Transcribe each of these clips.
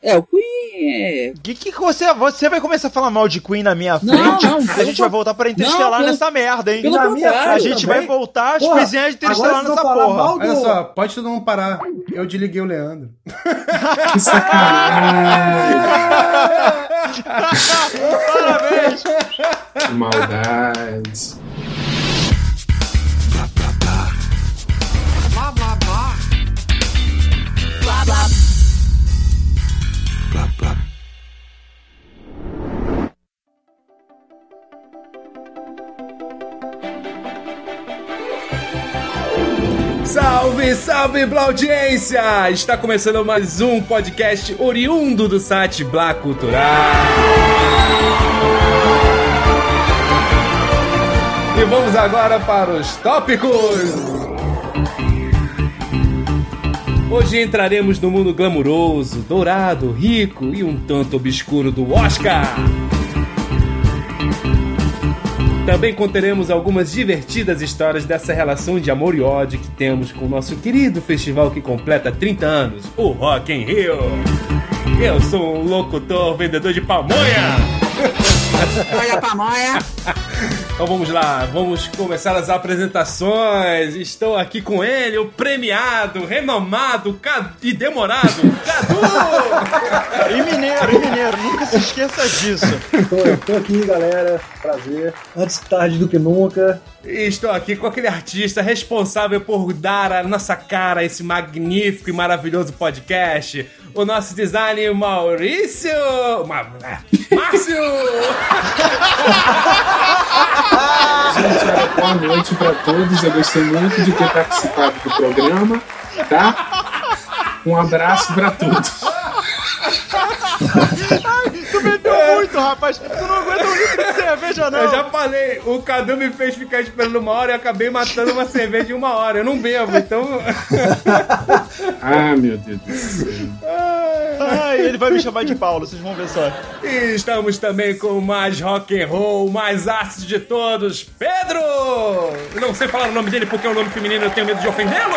É, o Queen é. Que que você, você vai começar a falar mal de Queen na minha frente? Não, não, a gente vai voltar pra Interestelar não, pelo- nessa merda, hein? pelo Na minha- a gente também. vai voltar às Porra, coisinhas de Interestelar vocês nessa porra. do- Olha só, pode todo mundo parar. Eu desliguei o Leandro. Que sacanagem. Parabéns! Que maldade. Salve, salve, audiência! Está começando mais um podcast oriundo do site Blá Cultural. E vamos agora para os tópicos. Hoje entraremos no mundo glamuroso, dourado, rico e um tanto obscuro do Oscar. Também conteremos algumas divertidas histórias dessa relação de amor e ódio que temos com o nosso querido festival que completa 30 anos, o Rock in Rio. Eu sou um locutor vendedor de pamonha. Olha pra manha. Então vamos lá, vamos começar as apresentações. Estou aqui com ele, o premiado, renomado e demorado, Cadu! E mineiro, e mineiro, nunca se esqueça disso. Tô, tô aqui, galera. Prazer. Antes tarde do que nunca. E estou aqui com aquele artista responsável por dar a nossa cara esse magnífico e maravilhoso podcast, o nosso design Maurício. Ma... Márcio! Gente, boa noite pra todos. Eu gostei muito de ter participado do programa, tá? Um abraço pra todos. Tu rapaz. Tu não aguenta um litro de cerveja, não. Eu já falei, o Cadu me fez ficar esperando uma hora e eu acabei matando uma cerveja em uma hora. Eu não bebo, então. Ah, meu Deus do céu. Ai, ele vai me chamar de Paulo, vocês vão ver só. E estamos também com o mais rock and roll, o mais ácido de todos, Pedro! Eu não sei falar o nome dele porque é um nome feminino e eu tenho medo de ofendê-lo!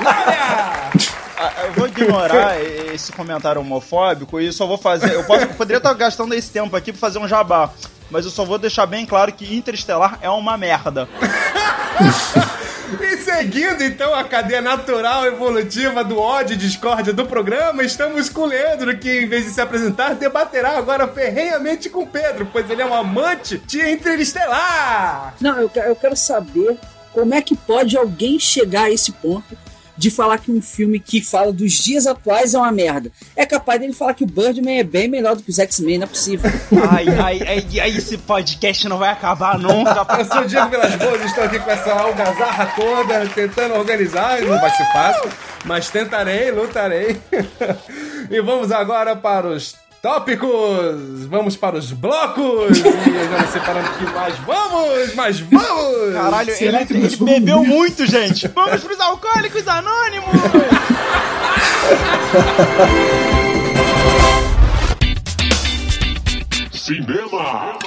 Glória! Ah, Eu vou ignorar esse comentário homofóbico e só vou fazer. Eu, posso, eu poderia estar gastando esse tempo aqui pra fazer um jabá. Mas eu só vou deixar bem claro que Interestelar é uma merda. E seguindo então a cadeia natural evolutiva do ódio e discórdia do programa, estamos com o Leandro, que em vez de se apresentar, debaterá agora ferrenhamente com o Pedro, pois ele é um amante de Interestelar! Não, eu, eu quero saber como é que pode alguém chegar a esse ponto de falar que um filme que fala dos dias atuais é uma merda. É capaz dele falar que o Birdman é bem melhor do que os X-Men, não é possível. Ai, ai, ai, ai, esse podcast não vai acabar nunca. Eu sou o Diego Vilas Boas, estou aqui com essa algazarra toda, tentando organizar, não vai ser fácil, mas tentarei, lutarei. E vamos agora para os tópicos, vamos para os blocos, e eu já não sei para onde que mais vamos, mas vamos! Caralho, ele, ele bebeu muito, gente. Vamos pros alcoólicos anônimos. Cinema!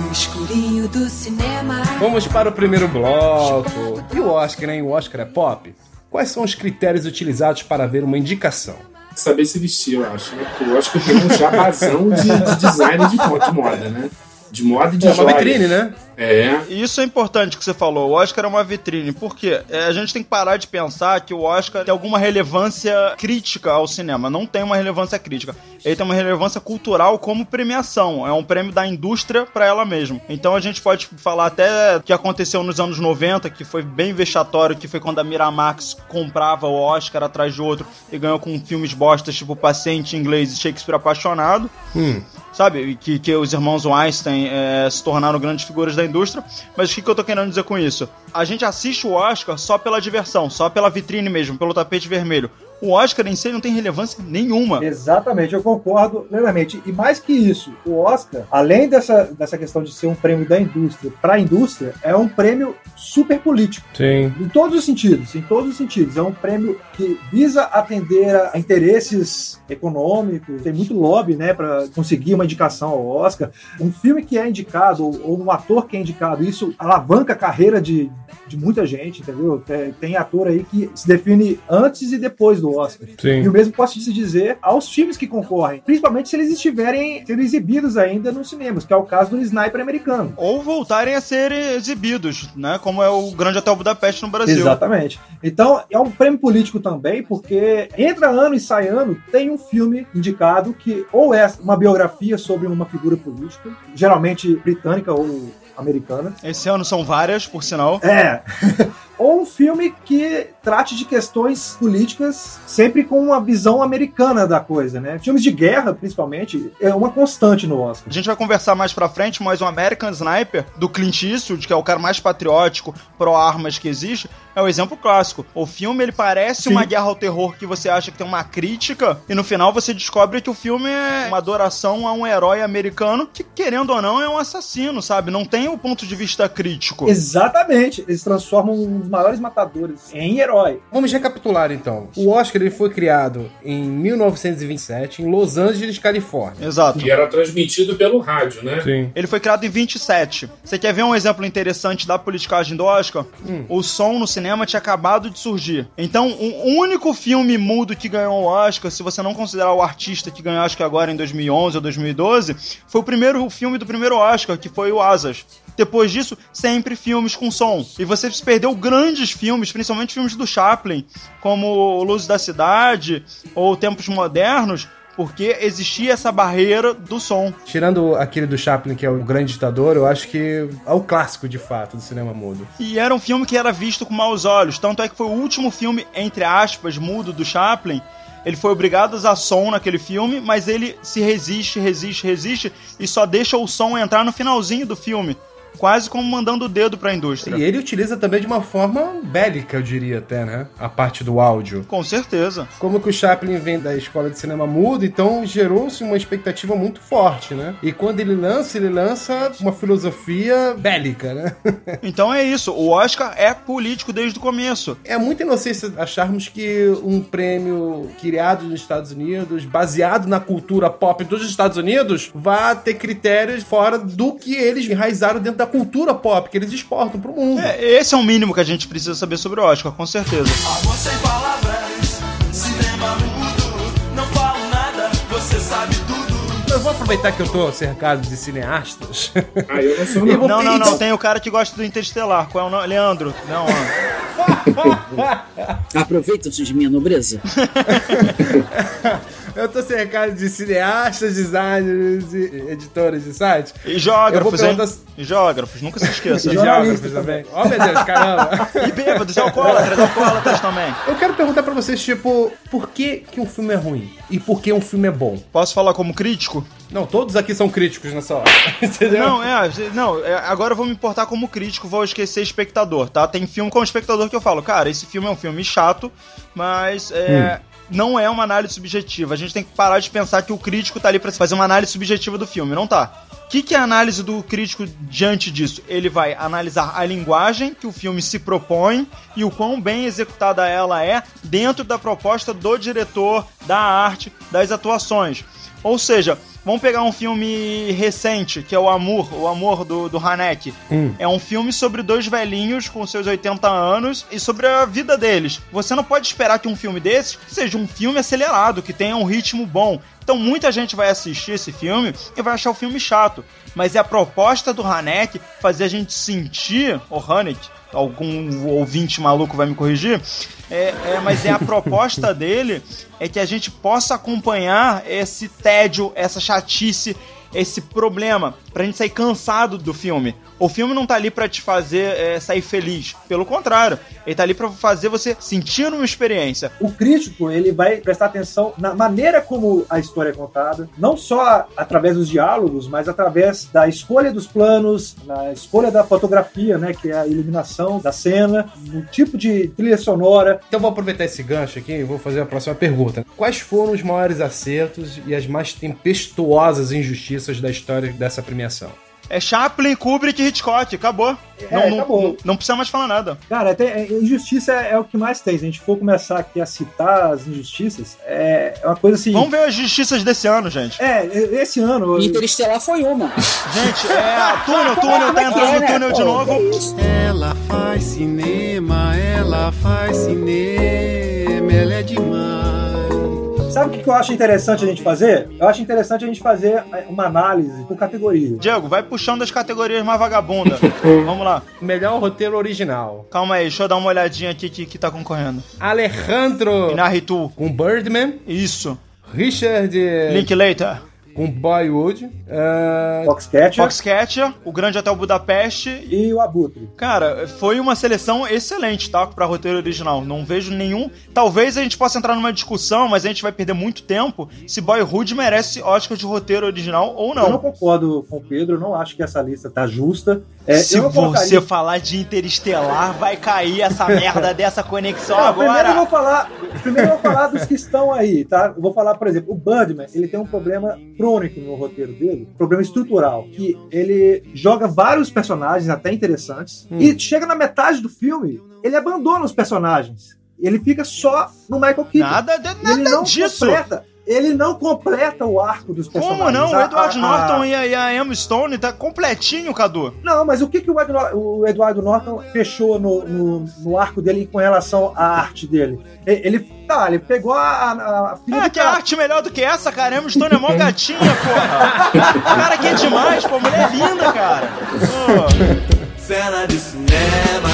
No escurinho do cinema. Vamos para o primeiro bloco. E o Oscar, hein? O Oscar é pop? Quais são os critérios utilizados para ver uma indicação? Saber se vestir, eu acho, né? Porque eu acho que eu tenho um jabazão de, de design de, de moda, né? De moda e de É uma joia. vitrine, né? É. E Isso é importante que você falou. O Oscar é uma vitrine. Por quê? É, a gente tem que parar de pensar que o Oscar tem alguma relevância crítica ao cinema. Não tem uma relevância crítica. Ele tem uma relevância cultural como premiação. É um prêmio da indústria pra ela mesma. Então a gente pode falar até o que aconteceu nos anos 90, que foi bem vexatório, que foi quando a Miramax comprava o Oscar atrás de outro e ganhou com filmes bostas tipo Paciente Inglês e Shakespeare Apaixonado sabe? E Que, que os irmãos Weinstein é, se tornaram grandes figuras da indústria. Mas o que, que eu tô querendo dizer com isso? A gente assiste o Oscar só pela diversão, só pela vitrine mesmo, pelo tapete vermelho. O Oscar em si não tem relevância nenhuma. Exatamente, eu concordo plenamente. E mais que isso, o Oscar, além dessa, dessa questão de ser um prêmio da indústria para a indústria, é um prêmio super político. Sim. Em todos os sentidos, em todos os sentidos. É um prêmio que visa atender a interesses econômicos, tem muito lobby, né, para conseguir uma indicação ao Oscar. Um filme que é indicado, ou, ou um ator que é indicado, isso alavanca a carreira de, de muita gente, entendeu? Tem, tem ator aí que se define antes e depois do Oscar. Sim. E o mesmo posso se dizer aos filmes que concorrem, principalmente se eles estiverem sendo exibidos ainda nos cinemas, que é o caso do Sniper americano. Ou voltarem a ser exibidos, né? Como é o Grande Hotel Budapeste no Brasil. Exatamente. Então, é um prêmio político também, porque entra ano e sai ano, tem um filme indicado que ou é uma biografia sobre uma figura política, geralmente britânica ou americana. Esse ano são várias, por sinal. É. ou um filme que trate de questões políticas sempre com uma visão americana da coisa, né? Filmes de guerra, principalmente, é uma constante no Oscar. A gente vai conversar mais pra frente, mas o American Sniper, do Clint Eastwood, que é o cara mais patriótico, pró-armas que existe, é o exemplo clássico. O filme, ele parece Sim. uma guerra ao terror que você acha que tem uma crítica, e no final você descobre que o filme é uma adoração a um herói americano que, querendo ou não, é um assassino, sabe? Não tem o ponto de vista crítico. Exatamente. Eles transformam um dos maiores matadores em herói. Vamos recapitular então. O Oscar ele foi criado em 1927 em Los Angeles, Califórnia. Exato. E era transmitido pelo rádio, né? Sim. Ele foi criado em 27. Você quer ver um exemplo interessante da politicagem do Oscar? O som no cinema tinha acabado de surgir. Então, o único filme mudo que ganhou o Oscar, se você não considerar o artista que ganhou Oscar agora em 2011 ou 2012, foi o primeiro filme do primeiro Oscar, que foi o Asas. Depois disso, sempre filmes com som. E você se perdeu grandes filmes, principalmente filmes do Chaplin, como Luz da Cidade ou Tempos Modernos, porque existia essa barreira do som. Tirando aquele do Chaplin, que é o grande ditador, eu acho que é o clássico de fato do cinema mudo. E era um filme que era visto com maus olhos. Tanto é que foi o último filme, entre aspas, mudo do Chaplin. Ele foi obrigado a usar som naquele filme, mas ele se resiste, resiste, resiste e só deixa o som entrar no finalzinho do filme. Quase como mandando o dedo pra indústria. E ele utiliza também de uma forma bélica, eu diria até, né? A parte do áudio. Com certeza. Como que o Chaplin vem da escola de cinema mudo, então gerou-se uma expectativa muito forte, né? E quando ele lança, ele lança uma filosofia bélica, né? Então é isso. O Oscar é político desde o começo. É muita inocência acharmos que um prêmio criado nos Estados Unidos, baseado na cultura pop dos Estados Unidos, vá ter critérios fora do que eles enraizaram dentro da cultura pop que eles exportam pro mundo. É, esse é o mínimo que a gente precisa saber sobre o Oscar, com certeza. Amor sem palavras, cinema mudo, não falo nada, você sabe tudo. Eu vou aproveitar que eu tô cercado de cineastas. Ah, eu não sou não. Não, não, não. então- Tem o cara que gosta do Interestelar. Qual é o nome? Leandro. Não, Aproveitam-se de minha nobreza. Eu tô cercado de cineastas, designers e editores de sites. E geógrafos, vou hein? perguntar- E geógrafos, nunca se esqueça. E geógrafos também. Oh, meu Deus, caramba. E bêbados, e alcoólatras, alcoólatras também. Eu quero perguntar pra vocês, tipo, por que, que um filme é ruim? E por que um filme é bom? Posso falar como crítico? Não, todos aqui são críticos nessa hora. Entendeu? Não, é, não, é, agora eu vou me importar como crítico, vou esquecer espectador, tá? Tem filme com espectador que eu falo, cara, esse filme é um filme chato, mas é, não é uma análise subjetiva. A gente tem que parar de pensar que o crítico tá ali pra fazer uma análise subjetiva do filme, não tá. O que, que é a análise do crítico diante disso? Ele vai analisar a linguagem que o filme se propõe e o quão bem executada ela é dentro da proposta do diretor, da arte, das atuações. Ou seja, vamos pegar um filme recente, que é o Amor, o Amor do, do Haneke. É um filme sobre dois velhinhos com seus 80 anos e sobre a vida deles. Você não pode esperar que um filme desses seja um filme acelerado, que tenha um ritmo bom. Então muita gente vai assistir esse filme e vai achar o filme chato. Mas é a proposta do Haneke fazer a gente sentir, o Haneke, algum ouvinte maluco vai me corrigir, é, é, mas é a proposta dele é que a gente possa acompanhar esse tédio, essa chatice, esse problema, pra gente sair cansado do filme. O filme não tá ali pra te fazer é, sair feliz. Pelo contrário, ele tá ali pra fazer você sentir uma experiência. O crítico, ele vai prestar atenção na maneira como a história é contada, não só através dos diálogos, mas através da escolha dos planos, na escolha da fotografia, né, que é a iluminação da cena, no tipo de trilha sonora. Então vou aproveitar esse gancho aqui e vou fazer a próxima pergunta. Quais foram os maiores acertos e as mais tempestuosas injustiças da história dessa premiação? É Chaplin, Kubrick e Hitchcock, acabou. não, não, acabou. Não, não precisa mais falar nada. Cara, até, é, injustiça é, é o que mais tem. Se a gente for começar aqui a citar as injustiças, é, é uma coisa assim. Vamos ver as justiças desse ano, gente. É, esse ano. Interestelar foi uma. Gente, é. Túnel, túnel, tá entrando no túnel de novo. Ela faz cinema, ela faz cinema, ela é demais. Sabe o que eu acho interessante a gente fazer? Eu acho interessante a gente fazer uma análise por categoria. Diego, vai puxando as categorias mais vagabunda. Vamos lá. Melhor roteiro original. Calma aí, deixa eu dar uma olhadinha aqui que, que tá concorrendo. Alejandro Inarritu. com Birdman. Isso. Richard Linklater. Com Boyhood. ah, Foxcatcher Foxcatcher, O Grande Hotel Budapeste. e o Abutre. Cara, foi uma seleção excelente, tá? Pra roteiro original. Não vejo nenhum. Talvez a gente possa entrar numa discussão, mas a gente vai perder muito tempo se Boyhood merece Oscar de roteiro original ou Eu não não. concordo com o Pedro, não acho que essa lista tá justa. É, se você colocaria- falar de Interestelar, vai cair essa merda dessa conexão Não, primeiro eu agora. vou falar, primeiro eu vou falar dos que estão aí, tá? Eu vou falar, por exemplo, o Birdman, ele tem um problema crônico no roteiro dele, um problema estrutural, que ele joga vários personagens até interessantes e chega na metade do filme, ele abandona os personagens. Ele fica só no Michael Keaton. Nada, de- E ele nada não disso. completa. Ele não completa o arco dos personagens. Como não? O Edward a- Norton a- e a, e a Emma Stone tá completinho, Cadu. Não, mas o que, que o, Edno- o Eduardo Norton fechou no, no, no arco dele com relação à arte dele? Ele, tá, ele pegou a, a, a filha Ah, do que cara. arte melhor do que essa, cara? Emma Stone é mó gatinha, porra. Cara, que é demais, pô. Mulher é linda, cara. Pô. Cena de cinema.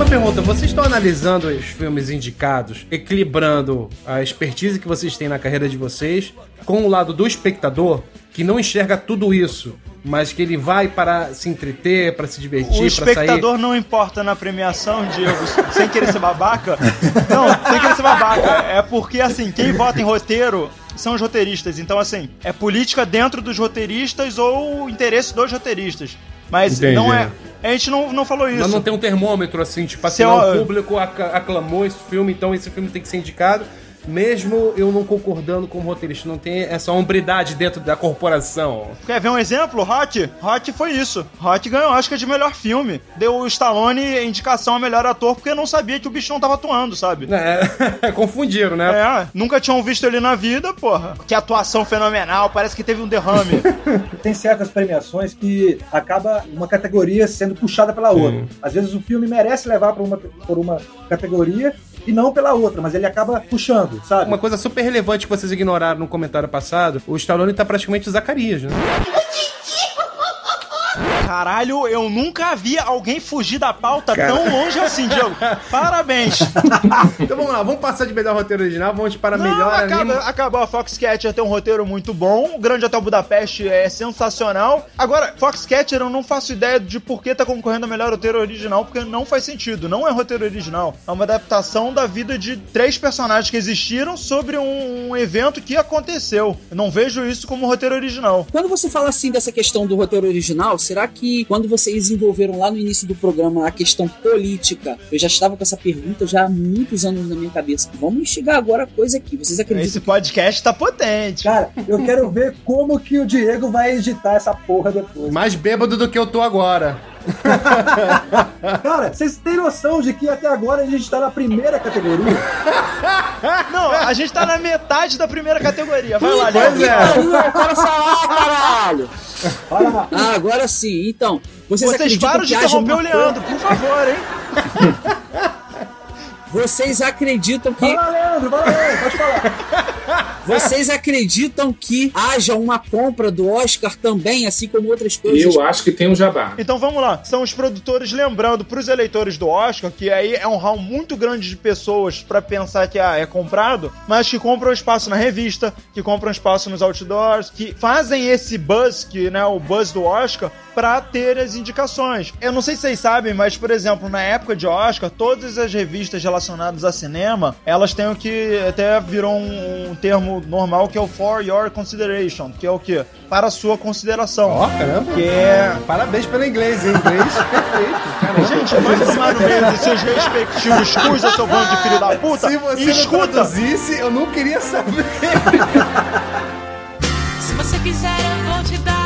Uma pergunta, vocês estão analisando os filmes indicados, equilibrando a expertise que vocês têm na carreira de vocês com o lado do espectador, que não enxerga tudo isso, mas que ele vai para se entreter, para se divertir, O para sair... espectador não importa na premiação, Diego, sem querer ser babaca. Não, sem querer ser babaca. É porque, assim, quem vota em roteiro são os roteiristas. Então, assim, é política dentro dos roteiristas ou o interesse dos roteiristas. Mas Entendi. não é. A gente não, não falou isso. Mas não tem um termômetro assim, tipo assim, Se não, eu- o público aclamou esse filme, então esse filme tem que ser indicado. Mesmo eu não concordando com o roteirista, não tem essa hombridade dentro da corporação. Quer ver um exemplo? Hot? Hot foi isso. Hot ganhou Oscar de melhor filme. Deu o Stallone indicação a melhor ator porque não sabia que o bicho não tava atuando, sabe? É, confundiram, né? É, nunca tinham visto ele na vida, porra. Que atuação fenomenal, parece que teve um derrame. Tem certas premiações que acaba uma categoria sendo puxada pela outra. Às vezes o filme merece levar por uma, por uma categoria e não pela outra, mas ele acaba puxando, sabe? Uma coisa super relevante que vocês ignoraram no comentário passado, o Stallone tá praticamente o Zacarias, né? Caralho, eu nunca vi alguém fugir da pauta tão longe assim, Diego. Parabéns. Então vamos lá, vamos passar de melhor roteiro original, vamos para Não, melhor acaba, anime. acabou a Foxcatcher tem um roteiro muito bom. O Grande Hotel Budapeste é sensacional. Agora, Foxcatcher eu não faço ideia de por que tá concorrendo a melhor roteiro original, porque não faz sentido. Não é roteiro original. É uma adaptação da vida de três personagens que existiram sobre um, um evento que aconteceu. Eu não vejo isso como roteiro original. Quando você fala assim dessa questão do roteiro original, será que quando vocês desenvolveram lá no início do programa a questão política, eu já estava com essa pergunta já há muitos anos na minha cabeça. Vamos chegar agora a coisa aqui. Vocês acreditam Esse podcast tá potente. Cara, eu quero ver como que o Diego vai editar essa porra depois. Mais bêbado do que eu tô agora. Cara, vocês têm noção de que até agora a gente tá na primeira categoria? Não, a gente tá na metade da primeira categoria. Vai lá, Pois Léo. é. Falar, caralho! Lá. Ah, agora sim. Então, vocês, Vocês param de interromper o Leandro, por favor, hein? Vocês acreditam que Fala, Leandro, fala, Leandro, pode falar. Vocês acreditam que haja uma compra do Oscar também, assim como outras coisas? Eu acho que tem um jabá. Então vamos lá. São os produtores lembrando pros eleitores do Oscar, que aí é um hall muito grande de pessoas pra pensar que ah, é comprado, mas que compram espaço na revista, que compram espaço nos outdoors, que fazem esse buzz, que né, o buzz do Oscar, pra ter as indicações. Eu não sei se vocês sabem, mas por exemplo, na época de Oscar, todas as revistas relacionadas a cinema, elas têm o que até virou um, um termo normal que é o for your consideration, que é o que para a sua consideração. Ó, caramba. Que é Parabéns pelo inglês, hein? Inglês perfeito. Caramba. Gente, vai tomar no meio dos seus respectivos cus, eu sou bando de filho da puta. Se você e não escuta. traduzisse, eu não queria saber. Se você quiser, eu vou te dar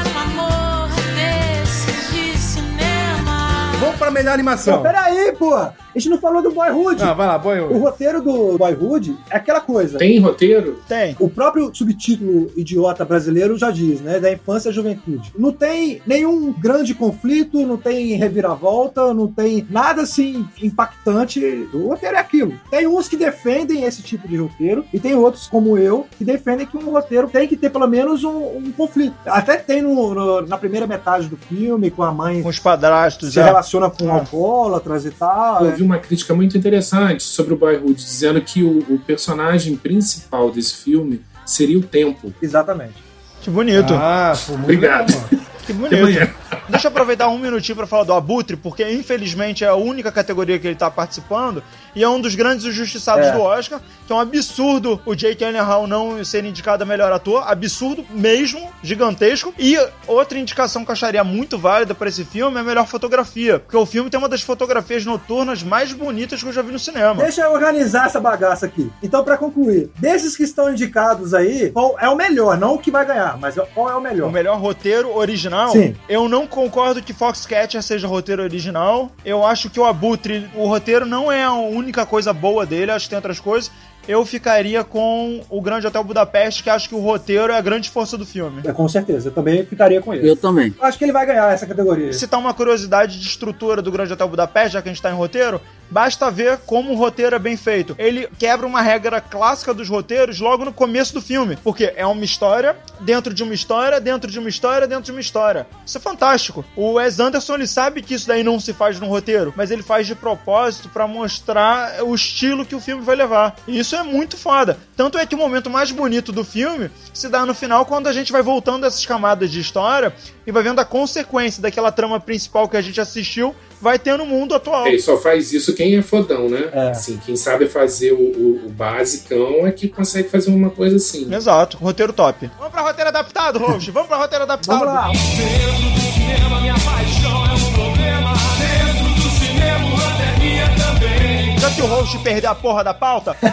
pra melhor animação. Pô, peraí, pô! A gente não falou do Boyhood. Ah, vai lá, boy. O roteiro do Boyhood é aquela coisa. Tem roteiro? Tem. O próprio subtítulo idiota brasileiro já diz, né? Da infância à juventude. Não tem nenhum grande conflito, não tem reviravolta, não tem nada assim impactante. O roteiro é aquilo. Tem uns que defendem esse tipo de roteiro e tem outros, como eu, que defendem que um roteiro tem que ter pelo menos um, um conflito. Até tem no- no- na primeira metade do filme, com a mãe Com os padrastos, se é. relaciona com Ah. alcoólatras e tal. Eu vi uma crítica muito interessante sobre o Boyhood, dizendo que o, o personagem principal desse filme seria o tempo. Exatamente. Que bonito. Ah, pô, muito Obrigado. legal, mano. Que bonito. Deixa eu aproveitar um minutinho pra falar do Abutre, porque infelizmente é a única categoria que ele tá participando e é um dos grandes injustiçados É. do Oscar, que é um absurdo o Jake Gyllenhaal não ser indicado a melhor ator, absurdo mesmo, gigantesco. E outra indicação que eu acharia muito válida pra esse filme é a melhor fotografia, porque o filme tem uma das fotografias noturnas mais bonitas que eu já vi no cinema. Deixa eu organizar essa bagaça aqui. Então, pra concluir, desses que estão indicados aí, qual é o melhor? Não o que vai ganhar, mas qual é o melhor? O melhor roteiro original. Sim. Eu não concordo que Foxcatcher seja roteiro original. Eu acho que o Abutre, o roteiro não é a única coisa boa dele, acho que tem outras coisas. Eu ficaria com o Grande Hotel Budapeste, que acho que o roteiro é a grande força do filme. É, com certeza, eu também ficaria com ele. Eu também. Acho que ele vai ganhar essa categoria. Citar uma curiosidade de estrutura do Grande Hotel Budapeste, já que a gente tá em roteiro, basta ver como o roteiro é bem feito. Ele quebra uma regra clássica dos roteiros logo no começo do filme, porque é uma história dentro de uma história, dentro de uma história, dentro de uma história. Isso é fantástico. O Wes Anderson, ele sabe que isso daí não se faz num roteiro, mas ele faz de propósito pra mostrar o estilo que o filme vai levar. E isso é muito foda. Tanto é que o momento mais bonito do filme se dá no final quando a gente vai voltando essas camadas de história e vai vendo a consequência daquela trama principal que a gente assistiu vai ter no mundo atual. É, só faz isso quem é fodão, né? É. Assim, quem sabe fazer o, o, o basicão é que consegue fazer uma coisa assim. Exato, roteiro top. Vamos pra roteiro adaptado, Roche. Vamos pra roteiro adaptado. Vamos lá. Dentro do cinema, minha paixão é um problema. Dentro do cinema, o minha também. Já que o Roche perdeu a porra da pauta,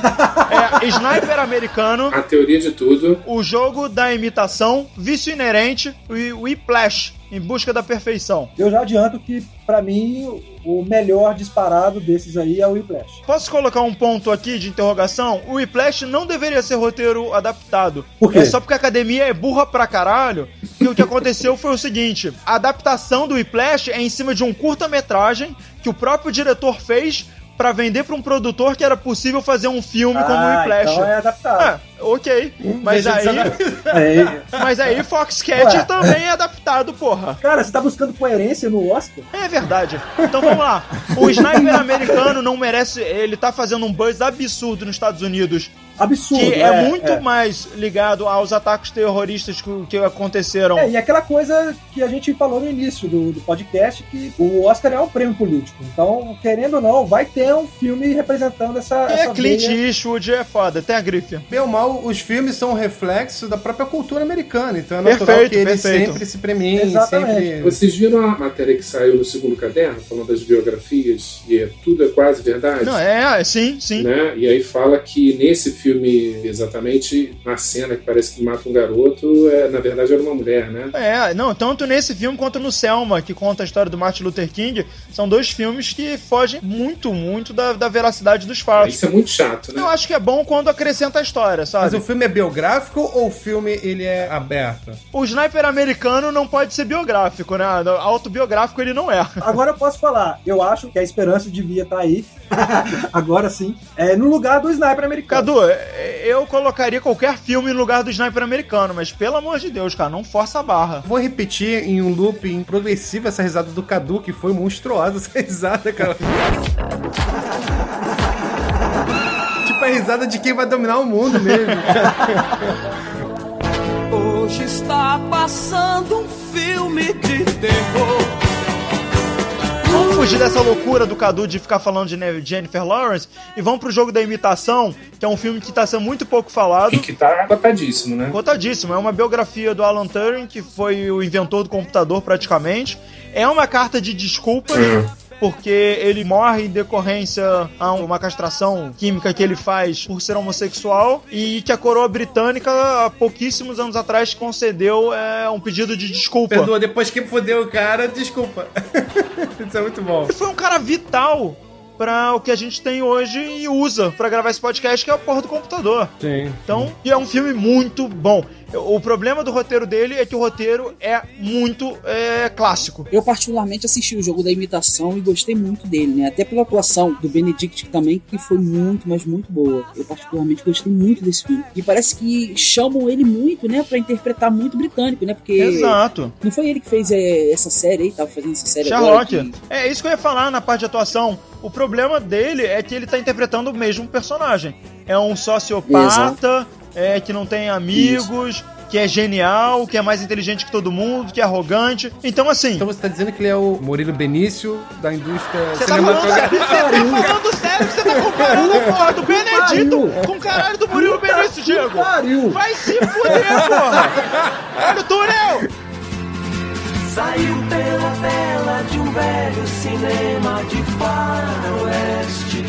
é Sniper americano, A teoria de tudo. o jogo da imitação, vício inerente e Whiplash, em busca da perfeição. Eu já adianto que, pra mim, o melhor disparado desses aí é o Whiplash. Posso colocar um ponto aqui de interrogação? O Whiplash não deveria ser roteiro adaptado. Por quê? É só porque a academia é burra pra caralho. E o que aconteceu foi o seguinte: a adaptação do Whiplash é em cima de um curta-metragem que o próprio diretor fez pra vender pra um produtor que era possível fazer um filme como o Ah, Whiplash. então é adaptado. Ah, ok. Mas aí, mas aí Foxcatcher também é adaptado, porra. cara, você tá buscando coerência no Oscar? É verdade. Então vamos lá. O sniper americano não merece. Ele tá fazendo um buzz absurdo nos Estados Unidos. Absurdo. Que é, muito é. mais ligado aos ataques terroristas que, que aconteceram. É, e aquela coisa que a gente falou no início do, do podcast, que o Oscar é um prêmio político. Então, querendo ou não, vai ter um filme representando essa. É, essa Clint veia. Eastwood é foda, tem a grife. Bem ou mal, os filmes são um reflexo da própria cultura americana. Então é natural Perfeito, que eles perfeito. sempre se premiem, Exatamente. sempre. Vocês viram a matéria que saiu no segundo caderno, falando das biografias, e é, tudo é quase verdade? Não, é, sim, sim. Né? E aí fala que nesse filme, exatamente, na cena que parece que mata um garoto, é, na verdade era uma mulher, né? É, não, tanto nesse filme quanto no Selma, que conta a história do Martin Luther King, são dois filmes que fogem muito, muito da, da veracidade dos fatos. Isso é muito chato, né? Eu acho que é bom quando acrescenta a história, Mas sabe? o filme é biográfico ou o filme ele é aberto? O sniper americano não pode ser biográfico, né? Autobiográfico ele não é. Agora eu posso falar, eu acho que a esperança devia estar aí, agora sim, é no lugar do sniper americano. Cadu, é- eu colocaria qualquer filme no lugar do sniper americano, mas pelo amor de Deus, cara, não força a barra. Vou repetir em um looping progressivo essa risada do Cadu, que foi monstruosa essa risada, cara. tipo a risada de quem vai dominar o mundo mesmo. Hoje está passando um filme de terror. Vamos fugir dessa loucura do Cadu de ficar falando de Jennifer Lawrence e vamos pro jogo da imitação, que é um filme que tá sendo muito pouco falado. E que tá cotadíssimo, né? Cotadíssimo, é uma biografia do Alan Turing, que foi o inventor do computador praticamente. É uma carta de desculpas, porque ele morre em decorrência a uma castração química que ele faz por ser homossexual e que a coroa britânica, há pouquíssimos anos atrás, concedeu é, um pedido de desculpa. Perdoa, depois que fodeu o cara, desculpa. Isso é muito bom. Ele foi um cara vital pra o que a gente tem hoje e usa pra gravar esse podcast, que é a porra do computador. Sim. Então, e é um filme muito bom. O problema do roteiro dele é que o roteiro é muito é, clássico. Eu particularmente assisti o jogo da imitação e gostei muito dele, né? Até pela atuação do Benedict também, que foi muito, mas muito boa. Eu particularmente gostei muito desse filme. E parece que chamam ele muito, né, Pra interpretar muito britânico, né? Porque Exato. não foi ele que fez é, essa série aí, tava fazendo essa série agora. Sherlock. que- É isso que eu ia falar na parte de atuação. O problema dele é que ele tá interpretando o mesmo personagem. É um sociopata, é, que não tem amigos, que é genial, que é mais inteligente que todo mundo, que é arrogante. Então, assim. Então você tá dizendo que ele é o Murilo Benício da indústria Você tá falando sério? Você tá falando sério que você tá comparando a porra do Benedito com o caralho do Murilo Benício, Diego? Vai se fuder, porra! Olha o túnel! Saiu pela tela de um velho cinema de faroeste.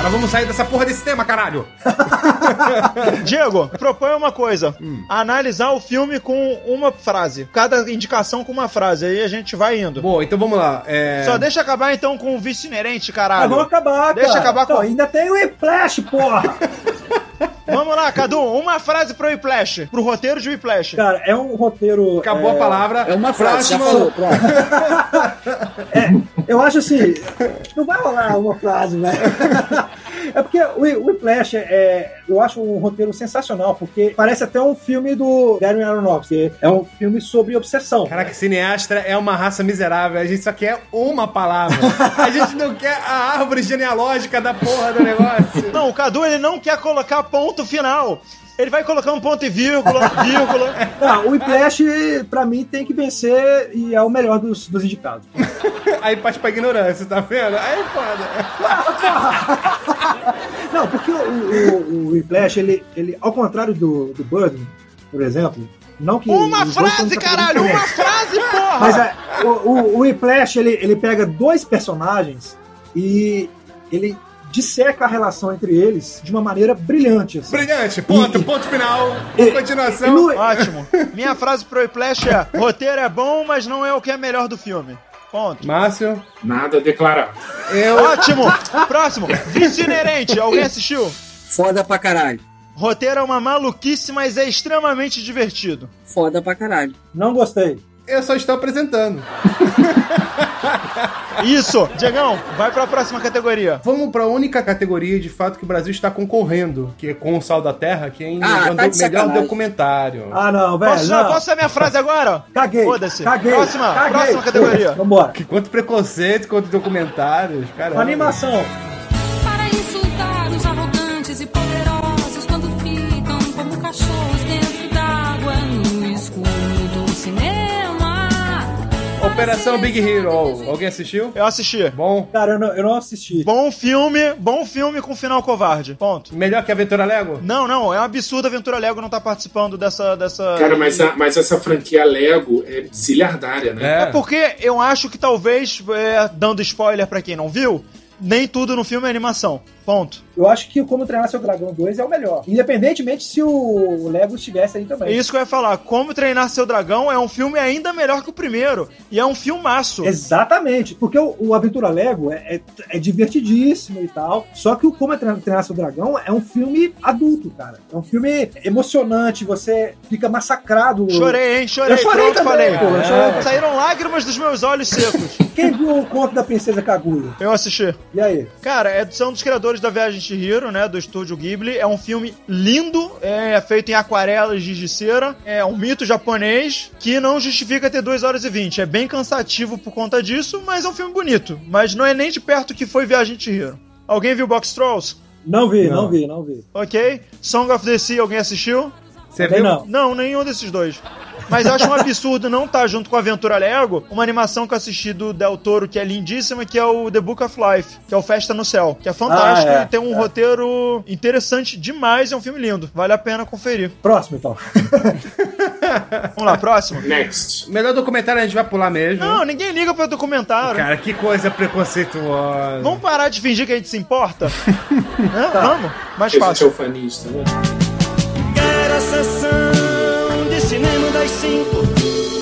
Agora vamos sair dessa porra desse tema, caralho! Diego, propõe uma coisa: analisar o filme com uma frase. Cada indicação com uma frase. Aí a gente vai indo. Bom, então vamos lá. É... Só deixa acabar então com o vice inerente, caralho. vamos acabar, Deixa cara. acabar com- Então, ainda tem o Whiplash, porra! Vamos lá, Cadu, uma frase pro Whiplash. Pro roteiro de Whiplash. Cara, é um roteiro... Acabou é, a palavra. É uma frase, já Próximo. falou, pronto. Eu acho assim, não vai rolar uma frase, né? É porque o Whiplash é, eu acho um roteiro sensacional, porque parece até um filme do Darren Aronofsky. É um filme sobre obsessão. Caraca, cineasta é uma raça miserável. A gente só quer uma palavra. A gente não quer a árvore genealógica da porra do negócio. Não, o Cadu ele não quer colocar ponto final. Ele vai colocar um ponto e vírgula, vírgula. Não, o Whiplash, pra mim, tem que vencer e é o melhor dos, dos indicados. Aí parte pra ignorância, tá vendo? Aí é foda. Não, porque o, o, o Whiplash, ele, ele, ao contrário do, do Birdman, por exemplo, não que... Uma frase, caralho! Uma frase, porra! Mas é, o, o, o Whiplash, ele, ele pega dois personagens e ele disseca a relação entre eles de uma maneira brilhante. Assim. Brilhante, ponto, E- ponto final. e- Continuação. e no- Ótimo. Minha frase pro Whiplash é: roteiro é bom, mas não é o que é melhor do filme. Ponto. Márcio, Nada a declarar. eu. Ótimo! Próximo. Vice inerente. Alguém assistiu? Foda pra caralho. Roteiro é uma maluquice, mas é extremamente divertido. Foda pra caralho. Não gostei. Eu só estou apresentando. Isso! Diegão, vai pra próxima categoria. Vamos pra única categoria de fato que o Brasil está concorrendo, que é com o Sal da Terra, que é em Ah, melhor, tá melhor sacanagem. documentário. Ah, não, velho. Posso, não. posso ser minha frase agora? Caguei. Foda-se. Caguei. Próxima, caguei. próxima categoria. Vambora. Que quanto preconceito, quanto documentários, caramba. Animação. Operação Big Hero. Alguém assistiu? Eu assisti. Bom. Cara, eu não, eu não assisti. Bom filme, bom filme com final covarde. Ponto. Melhor que Aventura Lego? Não, não, é um absurdo a Aventura Lego não estar participando dessa. dessa... Cara, mas, a- mas essa franquia Lego é zilhardária, né? É porque eu acho que talvez, é, dando spoiler pra quem não viu, nem tudo no filme é animação. Ponto. Eu acho que o Como Treinar Seu Dragão 2 é o melhor. Independentemente se o Lego estivesse aí É também. isso que eu ia falar. Como Treinar Seu Dragão é um filme ainda melhor que o primeiro. E é um filmaço. Exatamente, porque o, o Aventura Lego é, é, é divertidíssimo e tal. Só que o Como Treinar Treinar Seu Dragão é um filme adulto, cara. É um filme emocionante, você fica massacrado. Chorei, hein? Chorei. Eu chorei Pronto, também, falei. pô, eu chorei. Saíram lágrimas dos meus olhos secos. Quem viu o conto da Princesa Kaguya? Eu assisti. E aí? Cara, é, são dos criadores da Viagem de Chihiro, né, do estúdio Ghibli. É um filme lindo, é feito em aquarelas de cera. É um mito japonês que não justifica ter 2 horas e 20. É bem cansativo por conta disso, mas é um filme bonito. Mas não é nem de perto que foi Viagem de Chihiro. Alguém viu Box Trolls? Não vi, não, Não. vi, não vi. Ok. Song of the Sea, alguém assistiu? Você viu? não. Não, nenhum desses dois. Mas eu acho um absurdo não estar junto com a Aventura Lego, uma animação que eu assisti do Del Toro, que é lindíssima, que é o The Book of Life, que é o Festa no Céu, que é fantástico Ah, é, e tem um roteiro interessante demais, é um filme lindo. Vale a pena conferir. Próximo, então. Vamos lá, próximo. Next. Melhor documentário a gente vai pular mesmo. Não, ninguém liga pra documentário. Cara, que coisa preconceituosa. Vamos parar de fingir que a gente se importa? Hã? Vamos? Mais A gente é fácil. o fanista, né? Quero a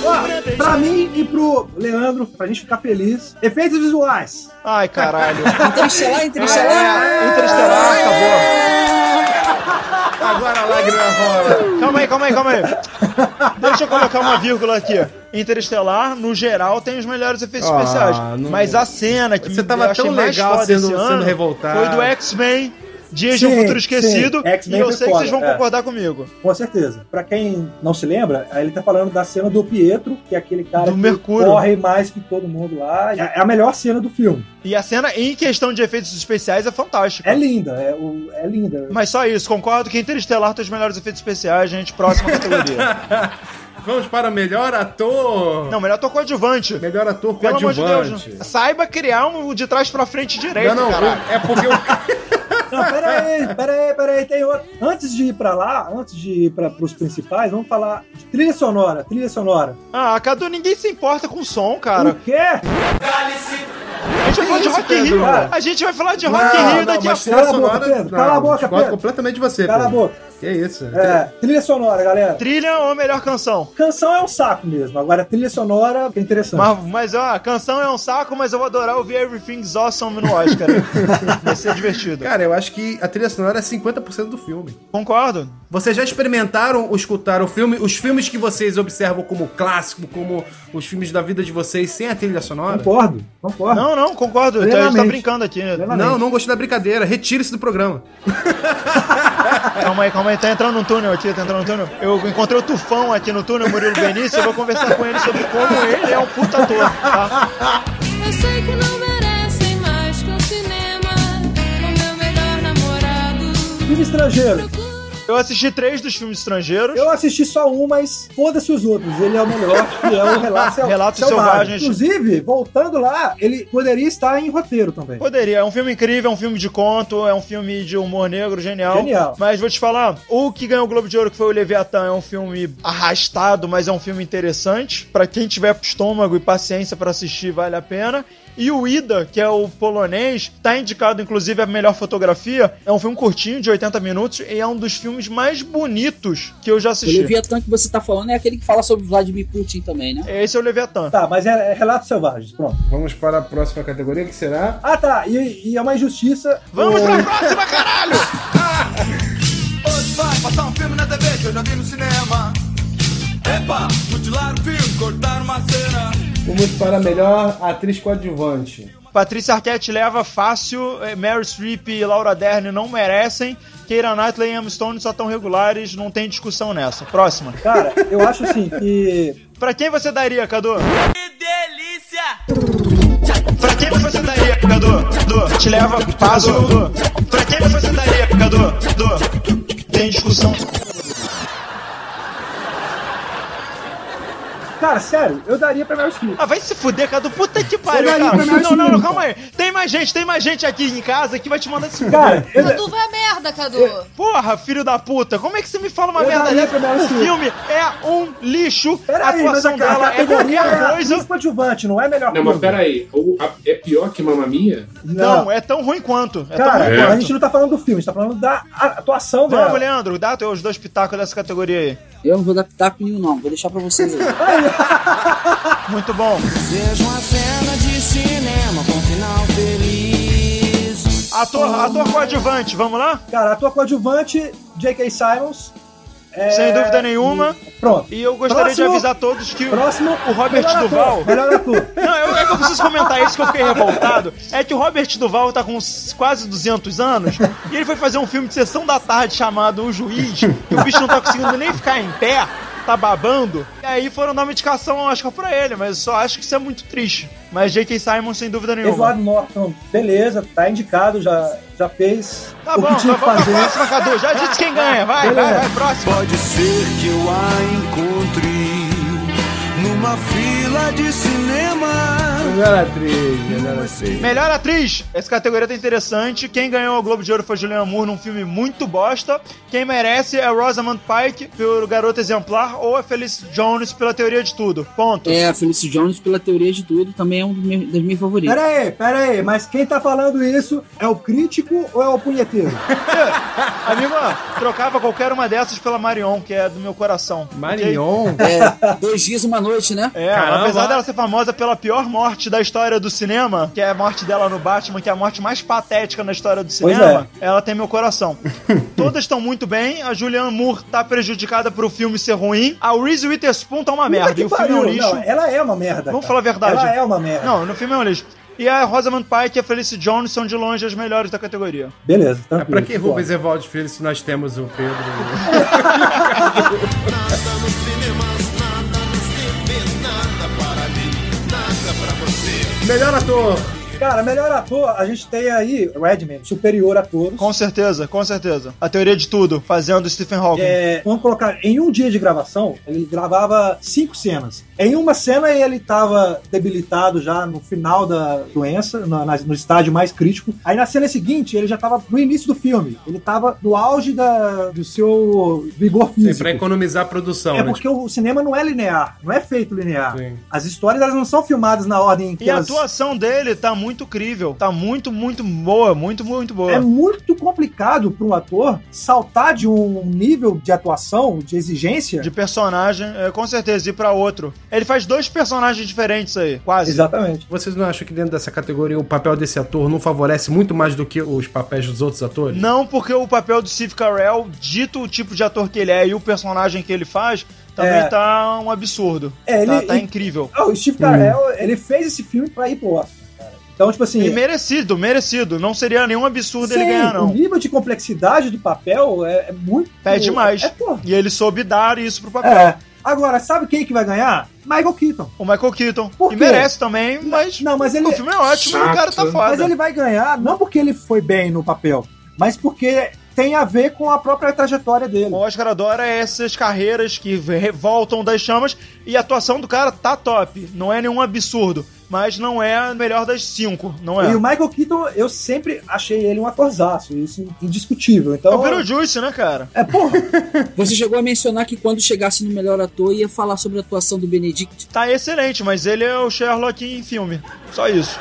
Ó, pra mim e pro Leandro, pra gente ficar feliz, efeitos visuais. Ai, caralho. Interestelar, Interestelar. É, Interestelar, acabou. Agora a lágrima rola. Calma aí, calma aí, calma aí. Deixa eu colocar uma vírgula aqui. Interestelar, no geral, tem os melhores efeitos Ah, especiais. não- Mas a cena que Você me tava tão mais legal sendo- sendo ano revoltado. foi do X-Men, Dias de um Futuro Esquecido. E eu sei que vocês vão é. concordar comigo. Com certeza. Pra quem não se lembra, aí ele tá falando da cena do Pietro, que é aquele cara Do que Mercúrio. corre mais que todo mundo lá. É a melhor cena do filme. E a cena, em questão de efeitos especiais, é fantástica. É linda, é, o- é linda. Mas só isso, concordo que Interestelar tem os melhores efeitos especiais, gente. Próxima categoria. Vamos para melhor ator. Não, melhor ator coadjuvante. Melhor ator Pelo amor de Deus, coadjuvante. Saiba criar um de trás pra frente direito, Não, não, é porque o. Não, peraí, peraí, peraí, tem outro. Antes de ir pra lá, antes de ir pra, pros principais, vamos falar de trilha sonora, trilha sonora. Ah, Cadu, ninguém se importa com som, cara. O quê? A gente vai falar de Rock in? Rio. A gente vai falar de Rock in Não, Rio daqui a pouco. Cala a trilha boca, sonora- Pedro, cala a boca, Pedro. completamente de você, Cala a boca. Que isso? É, trilha sonora, galera. Trilha ou melhor canção? Canção é um saco mesmo, agora trilha sonora é interessante. Mas, mas ó, canção é um saco, mas eu vou adorar ouvir Everything's Awesome no Oscar. Vai ser divertido. Cara, eu acho que a trilha sonora é 50% do filme. Concordo. Vocês já experimentaram ou escutaram o filme, os filmes que vocês observam como clássico, como os filmes da vida de vocês sem a trilha sonora? Concordo, concordo. Não, não, concordo. A gente tá brincando aqui. Plenamente. Não, não gostei da brincadeira. Retire-se do programa. Calma aí, calma aí. Tá entrando num túnel aqui, tá entrando num túnel. Eu encontrei o Tufão aqui no túnel, Murilo Benício. Eu vou conversar com ele sobre como ele é um puta ator, tá? Eu sei que não merecem mais que um cinema com meu melhor namorado. Filme estrangeiro. Eu assisti três dos filmes estrangeiros. Eu assisti só um, mas foda-se os outros. Ele é o melhor, que é o Relato, Sel- Relatos Selvagem. Inclusive, voltando lá, ele poderia estar em roteiro também. Poderia, é um filme incrível, é um filme de conto, é um filme de humor negro, genial. Genial. Mas vou te falar, o que ganhou o Globo de Ouro, que foi o Leviatã, é um filme arrastado, mas é um filme interessante. Pra quem tiver estômago e paciência pra assistir, vale a pena. E o Ida, que é o polonês, tá indicado inclusive a melhor fotografia. É um filme curtinho, de 80 minutos, e é um dos filmes mais bonitos que eu já O assisti. Leviatã que você tá falando é aquele que fala sobre Vladimir Putin também, né? Esse é o Leviatã. Tá, mas é, é Relatos Selvagens, pronto. Vamos para a próxima categoria, que será? Ah, tá, e, e é uma injustiça. Vamos o- pra próxima, caralho! Hoje vai passar um filme na TV que eu já vi no cinema. Epa, mutilar o filme, cortar uma cena. Vamos para a melhor atriz coadjuvante. Patrícia Arquette leva fácil, eh, Mary Streep e Laura Dern não merecem, Keira Knightley e Emma Stone só tão regulares, não tem discussão nessa. Próxima. Cara, eu acho assim que. Pra quem você daria, Cadu? Que delícia! Pra quem você daria, Cadu? Cadu, te leva fácil. Cadu. Pra quem você daria, Cadu? Cadu, tem discussão. Cara, sério, eu daria pra Meryl Streep. Ah, vai se fuder, Cadu. Puta que pariu, cara. Não, não, não, Streep, calma aí. Tem mais gente, tem mais gente aqui em casa que vai te mandar se fuder. Cara, eu, Cadu vai a merda, Cadu. Porra, filho da puta, como é que você me fala uma Eu merda dessa? pra Meryl O filme é um lixo, a Peraí, mas a, atuação a dela é qualquer é coisa. atriz coadjuvante, não é melhor Não, mas filme. peraí. O- a- é pior que Mamma Mia? Não, é tão ruim quanto. É Cara, ruim a quanto. gente não tá falando do filme, a gente tá falando da a- atuação dela. Vamos, Leandro, dá os dois pitacos dessa categoria aí. Eu não vou dar pitaco nenhum, não. Vou deixar pra vocês aí. Muito bom. Seja uma cena de cinema com final feliz. Ator, ator coadjuvante, vamos lá? Cara, ator coadjuvante, J.K. Simons. É, Sem dúvida nenhuma. Pronto. E eu gostaria Próximo- de avisar todos que o- Próximo, o Robert melhor ator, Duval. Melhor ator. Não, eu, é que eu preciso comentar isso que eu fiquei revoltado. É que o Robert Duval tá com quase 200 anos e ele foi fazer um filme de sessão da tarde chamado O Juiz, que o bicho não tá conseguindo nem ficar em pé, tá babando. E aí foram dar uma indicação, que pra ele, mas eu só acho que isso é muito triste. Mas J.K. Simon, sem dúvida nenhuma. Edward Norton, beleza, tá indicado, já, já fez Tá o bom, que tinha tá fazer. próxima, Cadu. Já disse quem ganha. Vai, vai, vai, próximo. Pode ser que eu a encontre numa fila de cinema. Melhor atriz, melhor atriz. Melhor atriz! Essa categoria tá interessante. Quem ganhou o Globo de Ouro foi Julianne Moore num filme muito bosta. Quem merece é a Rosamund Pike pelo Garoto Exemplar ou a Felice Jones pela Teoria de Tudo. Ponto. É, a Felicity Jones, pela teoria de tudo, também é um dos meus- das minhas favoritas. Pera aí, pera aí, mas quem tá falando isso é o crítico ou é o punheteiro? Amigo, trocava qualquer uma dessas pela Marion, que é do meu coração. Marion? É, dois dias, uma noite, né? É, Caramba. apesar dela ser famosa pela pior morte da história do cinema, que é a morte dela no Batman, que é a morte mais patética na história do cinema, ela tem meu coração. Todas estão muito bem, a Julianne Moore tá prejudicada pro filme ser ruim, a Reese Witherspoon tá uma merda, e o filme é um lixo. não, ela é uma merda. Vamos cara. falar a verdade. Ela é uma merda. Não, no filme é um lixo. E a Rosamund Pike e a Felicity Jones são de longe as melhores da categoria. Beleza, É tranquilo. pra que. Rubens Evaldo Filho se nós temos o Pedro? Melhor ator. Cara, melhor ator, a gente tem aí Redman, superior a todos. Com certeza, com certeza. A teoria de tudo, fazendo Stephen Hawking. É, vamos colocar, em um dia de gravação, ele gravava cinco cenas. Em uma cena ele estava debilitado já no final da doença, na- na- no estágio mais crítico. Aí na cena seguinte ele já estava no início do filme. Ele estava no auge da- do seu vigor Sim, físico. pra economizar a produção, É né? porque o cinema não é linear, não é feito linear. Sim. As histórias elas não são filmadas na ordem que E a elas... atuação dele tá muito crível. Tá muito, muito boa. Muito, muito boa. É muito complicado para um ator saltar de um nível de atuação, de exigência. De personagem, é, com certeza, ir pra outro. Ele faz dois personagens diferentes aí, quase. Exatamente. Vocês não acham que dentro dessa categoria o papel desse ator não favorece muito mais do que os papéis dos outros atores? Não porque o papel do Steve Carell, dito o tipo de ator que ele é e o personagem que ele faz, também É. tá um absurdo. É, tá, ele- tá e- incrível. Ah, o Steve Carell, ele fez esse filme pra ir pro Oscar. Então, tipo assim... E merecido, merecido. Não seria nenhum absurdo ele sim, ganhar, o não. nível de complexidade do papel é, é muito... Pede demais. É, pô. E ele soube dar isso pro papel. É. Agora, sabe quem que vai ganhar? Michael Keaton. O Michael Keaton. Por E quê? merece também, mas Não, mas ele... o filme é ótimo e o cara tá Chato. foda. Mas ele vai ganhar não porque ele foi bem no papel, mas porque tem a ver com a própria trajetória dele. O Oscar adora essas carreiras que voltam das chamas e a atuação do cara tá top. Não é nenhum absurdo, mas não é a melhor das cinco, não é? E o Michael Keaton, eu sempre achei ele um atorzaço, isso é indiscutível. É Então, o Beetlejuice, né, cara? é, porra, Você chegou a mencionar que quando chegasse no melhor ator ia falar sobre a atuação do Benedict. Tá excelente, mas ele é o Sherlock em filme. Só isso.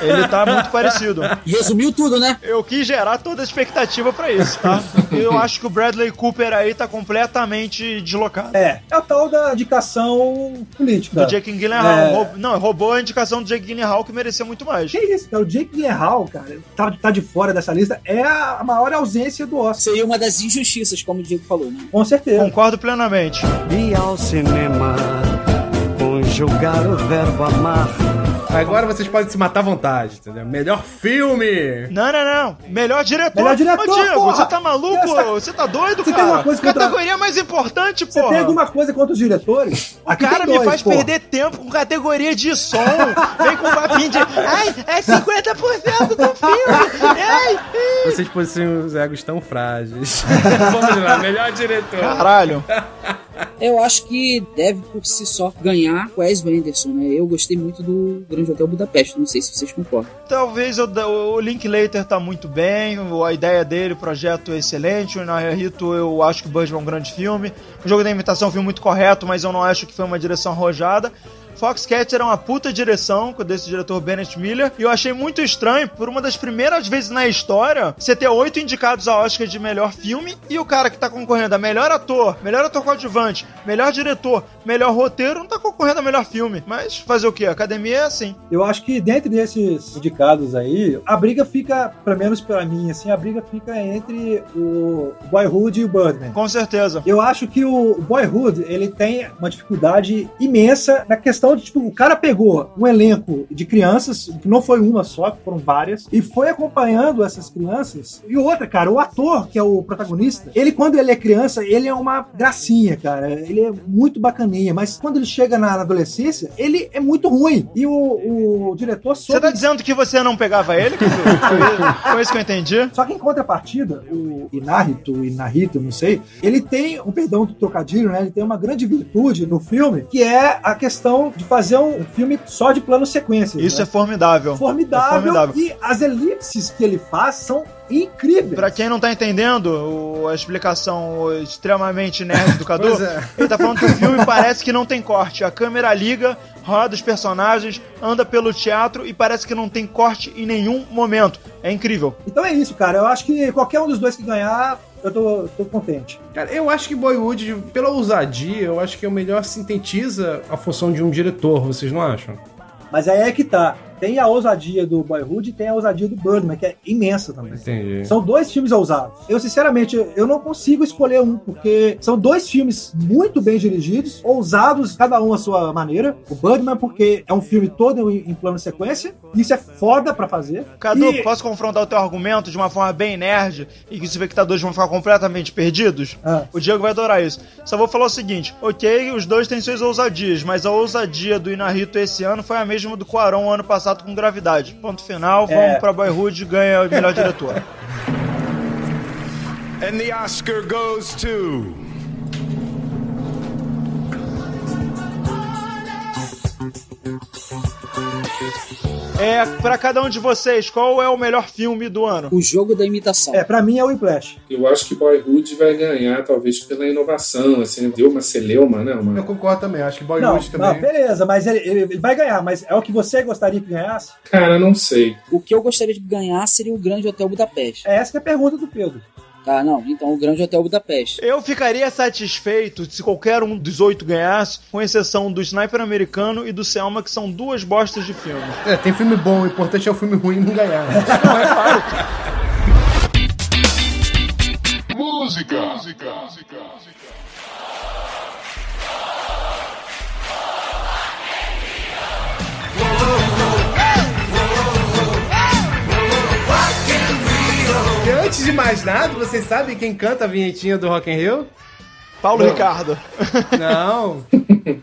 Ele tá muito parecido. Resumiu tudo, né? Eu quis gerar toda a expectativa pra isso, tá? Eu acho que o Bradley Cooper aí tá completamente deslocado. é, é o tal da indicação política. Do Jake Gyllenhaal. É. Não, roubou a indicação do Jake Gyllenhaal que merecia muito mais. Que isso, cara? O Jake Gyllenhaal, cara, tá, tá de fora dessa lista, é a maior ausência do Oscar, Seria uma das injustiças, como o Diego falou, né? com certeza. Concordo plenamente. Ir ao cinema, conjugar o verbo amar. Agora vocês podem se matar à vontade, entendeu? Melhor filme! Não, não, não. Melhor diretor. Melhor diretor, Ô, Diego, porra. você tá maluco? Essa- Você tá doido, Você tem cara? alguma coisa contra- Categoria mais importante, Você porra. tem alguma coisa contra os diretores? O cara me faz perder tempo com categoria de som. Vem com papinho de. Ai, é 50% do filme. Ai. Vocês possuem os egos tão frágeis. Vamos lá, melhor diretor. Caralho. Eu acho que deve por si só ganhar o Wes Anderson, né? Eu gostei muito do Grande Hotel Budapeste, não sei se vocês concordam. Talvez eu- o Linklater tá muito bem, o- a ideia dele, o projeto é excelente. O Inarito, eu acho que o Birdman é um grande filme. O Jogo da Imitação é um filme muito correto, mas eu não acho que foi uma direção arrojada. Foxcatcher é uma puta direção desse diretor Bennett Miller. E eu achei muito estranho, por uma das primeiras vezes na história, você ter oito indicados a Oscar de melhor filme e o cara que tá concorrendo a melhor ator, melhor ator coadjuvante, melhor diretor, melhor roteiro, não tá concorrendo a melhor filme. Mas fazer o quê? A academia é assim. Eu acho que dentre desses indicados aí, a briga fica, pelo menos pra mim, assim, a briga fica entre o Boyhood e o Birdman. Com certeza. Eu acho que o Boyhood, ele tem uma dificuldade imensa na questão de, tipo, o cara pegou um elenco de crianças, que não foi uma só, foram várias, e foi acompanhando essas crianças. E outra, cara, o ator, que é o protagonista, ele, quando ele é criança, ele é uma gracinha, cara. Ele é muito bacaninha, mas quando ele chega na adolescência, ele é muito ruim. E o, o diretor soube... Você tá dizendo que você não pegava ele? Foi, foi isso que eu entendi. Só que em contrapartida, o Inarito, Inarito, não sei, ele tem, um perdão do trocadilho, né? Ele tem uma grande virtude no filme, que é a questão de fazer um filme só de plano sequência. Isso né? é formidável. Formidável. É formidável. E as elipses que ele faz são incríveis. Pra quem não tá entendendo o- a explicação extremamente nerd do Cadu, é. ele tá falando que o filme parece que não tem corte. A câmera liga, roda os personagens, anda pelo teatro e parece que não tem corte em nenhum momento. É incrível. Então é isso, cara. Eu acho que qualquer um dos dois que ganhar, eu tô, tô contente. Cara, eu acho que Boyhood, pela ousadia, eu acho que é o melhor sintetiza a função de um diretor, vocês não acham? Mas aí é que tá. Tem a ousadia do Boyhood e tem a ousadia do Birdman, que é imensa também. Entendi. São dois filmes ousados. Eu, sinceramente, eu não consigo escolher um, porque são dois filmes muito bem dirigidos, ousados, cada um à sua maneira. O Birdman, porque é um filme todo em, plano sequência, isso é foda pra fazer. Cadu, E- posso confrontar o teu argumento de uma forma bem nerd e que os espectadores vão ficar completamente perdidos? Ah. O Diego vai adorar isso. Só vou falar o seguinte: ok, os dois têm suas ousadias, mas a ousadia do Inarito esse ano foi a mesma do Quaron ano passado com gravidade. Ponto final, É. vamos pra Boyhood e ganha o melhor diretor. And the Oscar goes to. É, pra cada um de vocês, qual é o melhor filme do ano? O jogo da imitação. É, pra mim é o Whiplash. Eu acho que Boyhood vai ganhar, talvez pela inovação, assim, deu uma celeuma, né? Eu Uma... concordo também, acho que Não, Boyhood não, também. beleza, mas ele, ele- ele vai ganhar, mas é o que você gostaria que ganhasse? Cara, não sei. O que eu gostaria de ganhar seria o Grande Hotel Budapeste. É essa que é a pergunta do Pedro. Tá, não. Então, o Grande Hotel Budapeste. Eu ficaria satisfeito se qualquer um dos oito ganhasse, com exceção do Sniper Americano e do Selma, que são duas bostas de filmes. É, tem filme bom, o importante é o filme ruim não ganhar. Música. Música. e antes de mais nada, vocês sabem quem canta a vinhetinha do Rock in Rio? Paulo Ricardo. Não.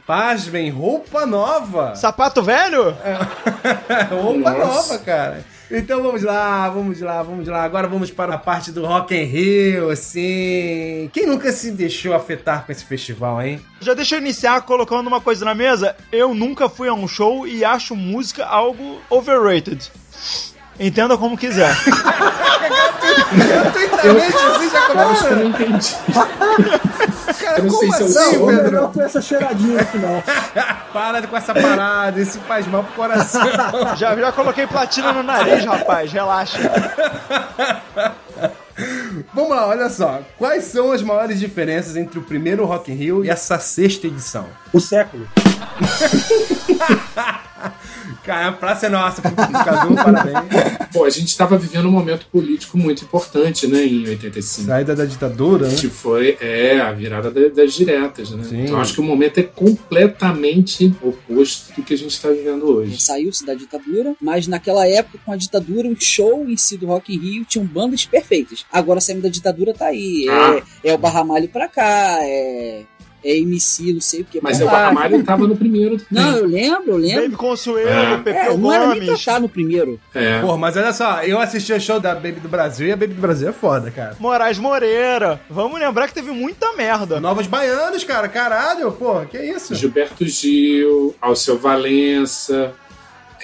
Pasmem, roupa nova. Sapato velho? roupa Nossa. nova, cara. Então vamos lá, vamos lá, vamos lá. Agora vamos para a parte do Rock in Rio, assim. Quem nunca se deixou afetar com esse festival, hein? Já deixa eu iniciar colocando uma coisa na mesa. Eu nunca fui a um show e acho música algo overrated. Entenda como quiser. Gratuitamente, assim já Eu eu não entendi. Cara, eu não sei como se eu assim, sei, o Pedro? foi essa cheiradinha no final. Para com essa parada, isso faz mal pro coração. já, já coloquei platina no nariz, rapaz. Relaxa. Vamos lá, olha só. Quais são as maiores diferenças entre o primeiro Rock in Rio e essa sexta edição? O século. Cara, a praça é nossa, Cadu, parabéns. Pô, a gente estava vivendo um momento político muito importante, né, em 85. Saída da ditadura, né? Que foi é, a virada da- das diretas, né? Sim. Então acho que o momento é completamente oposto do que a gente está vivendo hoje. Saiu-se da ditadura, mas naquela época, com a ditadura, o show em si do Rock in Rio tinham bandas perfeitas. Agora, saindo da ditadura, tá aí. É, Ah. é o Barramalho pra cá, é, é MC, não sei o que. Mas pra o lá. Barramalho estava no primeiro também. Não, eu lembro, eu lembro. Baby Consuelo, É. Pepeu É, não era nem pra Gomes. estar no primeiro. É. Pô, mas olha só, eu assisti o show da Baby do Brasil e a Baby do Brasil é foda, cara. Moraes Moreira. Vamos lembrar que teve muita merda. Novos Baianos, cara, caralho, pô, que isso? Gilberto Gil, Alceu Valença.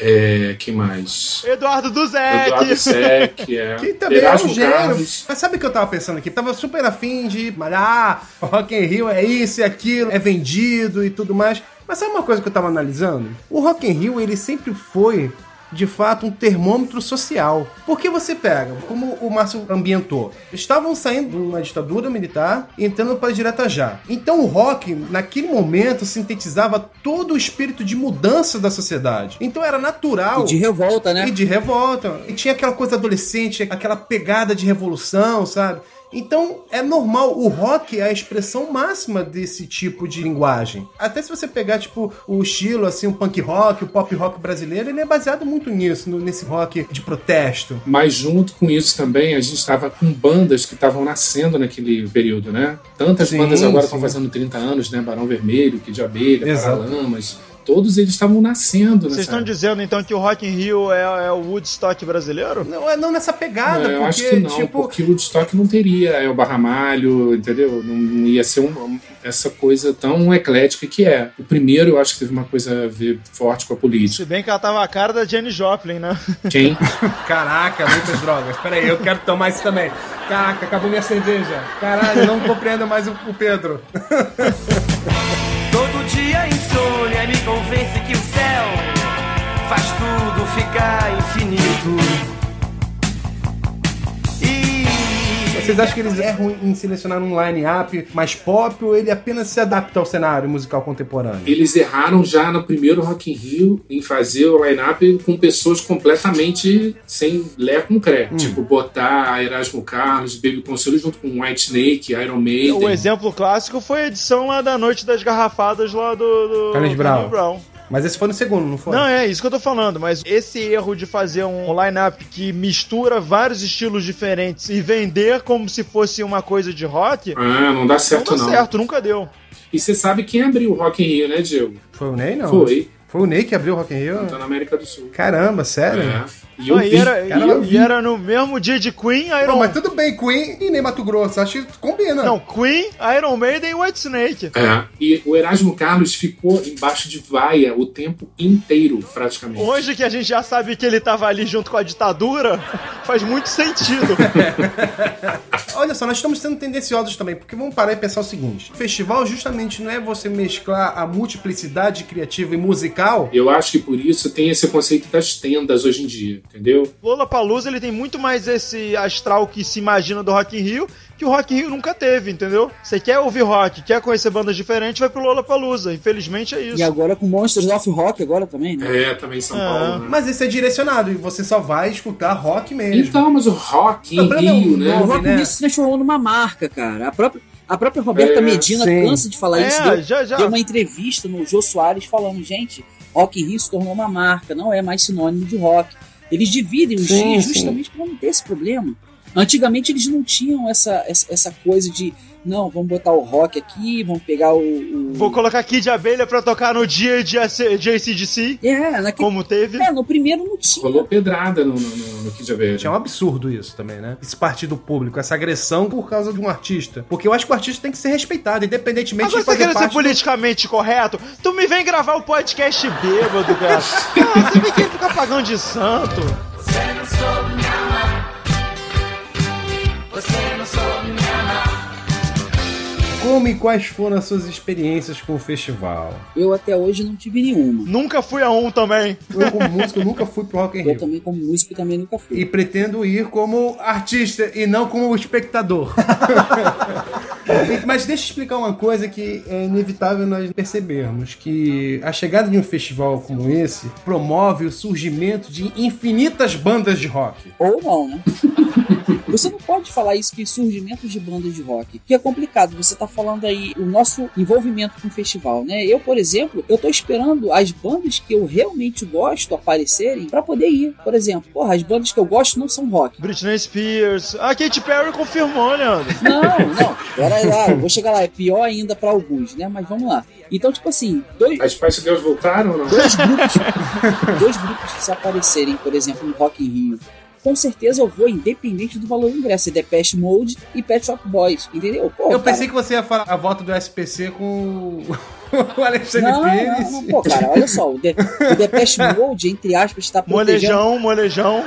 É, quem mais? Eduardo Duzek. Eduardo Sec, é. Que também é um Erasmo gênero. Carlos. Mas sabe o que eu tava pensando aqui? Tava super afim de malhar, o Rock in Rio é isso e aquilo, é vendido e tudo mais. Mas sabe uma coisa que eu tava analisando? O Rock in Rio, ele sempre foi de fato um termômetro social. Porque você pega, como o Márcio ambientou, estavam saindo de uma ditadura militar e entrando para a direta já. Então o rock, naquele momento, sintetizava todo o espírito de mudança da sociedade. Então era natural. E de revolta, né? E de revolta. E tinha aquela coisa adolescente, aquela pegada de revolução, sabe? Então é normal, o rock é a expressão máxima desse tipo de linguagem. Até se você pegar, tipo, o estilo, assim, o punk rock, o pop rock brasileiro, ele é baseado muito nisso, nesse rock de protesto. Mas junto com isso também, a gente estava com bandas que estavam nascendo naquele período, né? Tantas Sim, bandas agora estão fazendo 30 anos, né? Barão Vermelho, Kid de Abelha. Paralamas. Todos eles estavam nascendo Vocês estão dizendo então que o Rock in Rio é, é o Woodstock brasileiro? Não, é não nessa pegada, Não, eu porque, acho que não, tipo, porque o Woodstock não teria é, o Barramalho, entendeu? Não ia ser um- essa coisa tão eclética que é. O primeiro eu acho que teve uma coisa a ver forte com a política. Se bem que ela tava a cara da Jenny Joplin, né? Quem? Caraca, muitas drogas. Pera aí, eu quero tomar isso também. Caraca, acabou minha cerveja. Caralho, não compreendo mais o, o Pedro. Dia insônia me convence que o céu faz tudo ficar infinito. Vocês acham que eles erram em selecionar um line-up mais pop ou ele apenas se adapta ao cenário musical contemporâneo? Eles erraram já no primeiro Rock in Rio em fazer o line-up com pessoas completamente sem lé com cré. Hum. Tipo, botar Erasmo Carlos, Baby Consuelo junto com White Snake, Iron Maiden. O exemplo clássico foi a edição lá da Noite das Garrafadas lá do, do Carlinhos Carlinhos Brown. Mas esse foi no segundo, não foi? Não, é isso que eu tô falando, mas esse erro de fazer um line-up que mistura vários estilos diferentes e vender como se fosse uma coisa de rock, Ah, não dá certo não dá não. certo, nunca deu. E você sabe quem abriu o Rock in Rio, né, Diego? Foi o Ney, não? Foi. Foi o Ney que abriu o Rock in Rio? Tá na América do Sul. Caramba, sério? É. E eu Ah, e, era, cara, e- e era no mesmo dia de Queen, Iron Não, mas tudo bem, Queen e Ney Mato Grosso. Acho que combina. Não, Queen, Iron Maiden e White Snake. É. E o Erasmo Carlos ficou embaixo de vaia o tempo inteiro, praticamente. Hoje que a gente já sabe que ele tava ali junto com a ditadura, faz muito sentido. Olha só, nós estamos sendo tendenciosos também, porque vamos parar e pensar o seguinte: o festival justamente não é você mesclar a multiplicidade criativa e musical. Eu acho que por isso tem esse conceito das tendas hoje em dia, entendeu? Lola Palusa ele tem muito mais esse astral que se imagina do Rock in Rio que o Rock in Rio nunca teve, entendeu? Você quer ouvir rock, quer conhecer bandas diferentes, vai pro Lola Palusa. Infelizmente é isso. E agora com Monsters of Rock agora também, né? É, também em São É. Paulo. Né? Mas isso é direcionado e você só vai escutar rock mesmo. Então, mas o Rock em problema é Rio, né? O Rock in né? Rio se transformou numa marca, cara. A própria, a própria Roberta É, Medina sim. cansa de falar É, isso. Deu, já, já. deu uma entrevista no Jô Soares falando, gente, Rock in Rio se tornou uma marca, não é mais sinônimo de rock. Eles dividem os Sim, dias sim. justamente para não ter esse problema. Antigamente eles não tinham essa, essa, essa coisa de, não, vamos botar o rock aqui, vamos pegar o... o... Vou colocar Kid Abelha pra tocar no dia de, AC de ACDC, É, naquele... como teve. é, no primeiro não tinha. Rolou pedrada no, no, no, no Kid Abelha. É um absurdo isso também, né? Esse partido do público, essa agressão por causa de um artista. Porque eu acho que o artista tem que ser respeitado, independentemente Agora de você fazer quer ser parte do- politicamente correto? Tu me vem gravar o podcast bêbado, cara. Ah, você me quer ficar pagando de santo. Como e quais foram as suas experiências com o festival? Eu até hoje não tive nenhuma. Nunca fui a um também. Eu, como músico, nunca fui pro Rock in Eu Rio. também, como músico, também nunca fui. E pretendo ir como artista e não como espectador. Mas deixa eu explicar uma coisa que é inevitável nós percebermos: que a chegada de um festival como esse promove o surgimento de infinitas bandas de rock. Ou não, né? Você não pode falar isso que surgimento de bandas de rock, que é complicado. Você tá falando aí o nosso envolvimento com o festival, né? Eu, por exemplo, eu tô esperando as bandas que eu realmente gosto aparecerem pra poder ir. Por exemplo, porra, as bandas que eu gosto não são rock. Britney Spears. A Katy Perry confirmou, Leandro. Não, não. Pera lá, eu vou chegar lá. É pior ainda pra alguns, né? Mas vamos lá. Então, tipo assim, dois, As Spice Girls voltaram ou não? dois grupos, dois grupos que se aparecerem, por exemplo, no Rock in Rio, com certeza eu vou, independente do valor do ingresso. É Depeche Mode e Pet Shop Boys, entendeu? Pô, Eu cara, pensei que você ia falar a volta do SPC com o Alexandre Não, Pires. não, não, pô, cara, olha só, o, De, o Depeche Mode, entre aspas, está protegendo... Molejão, molejão.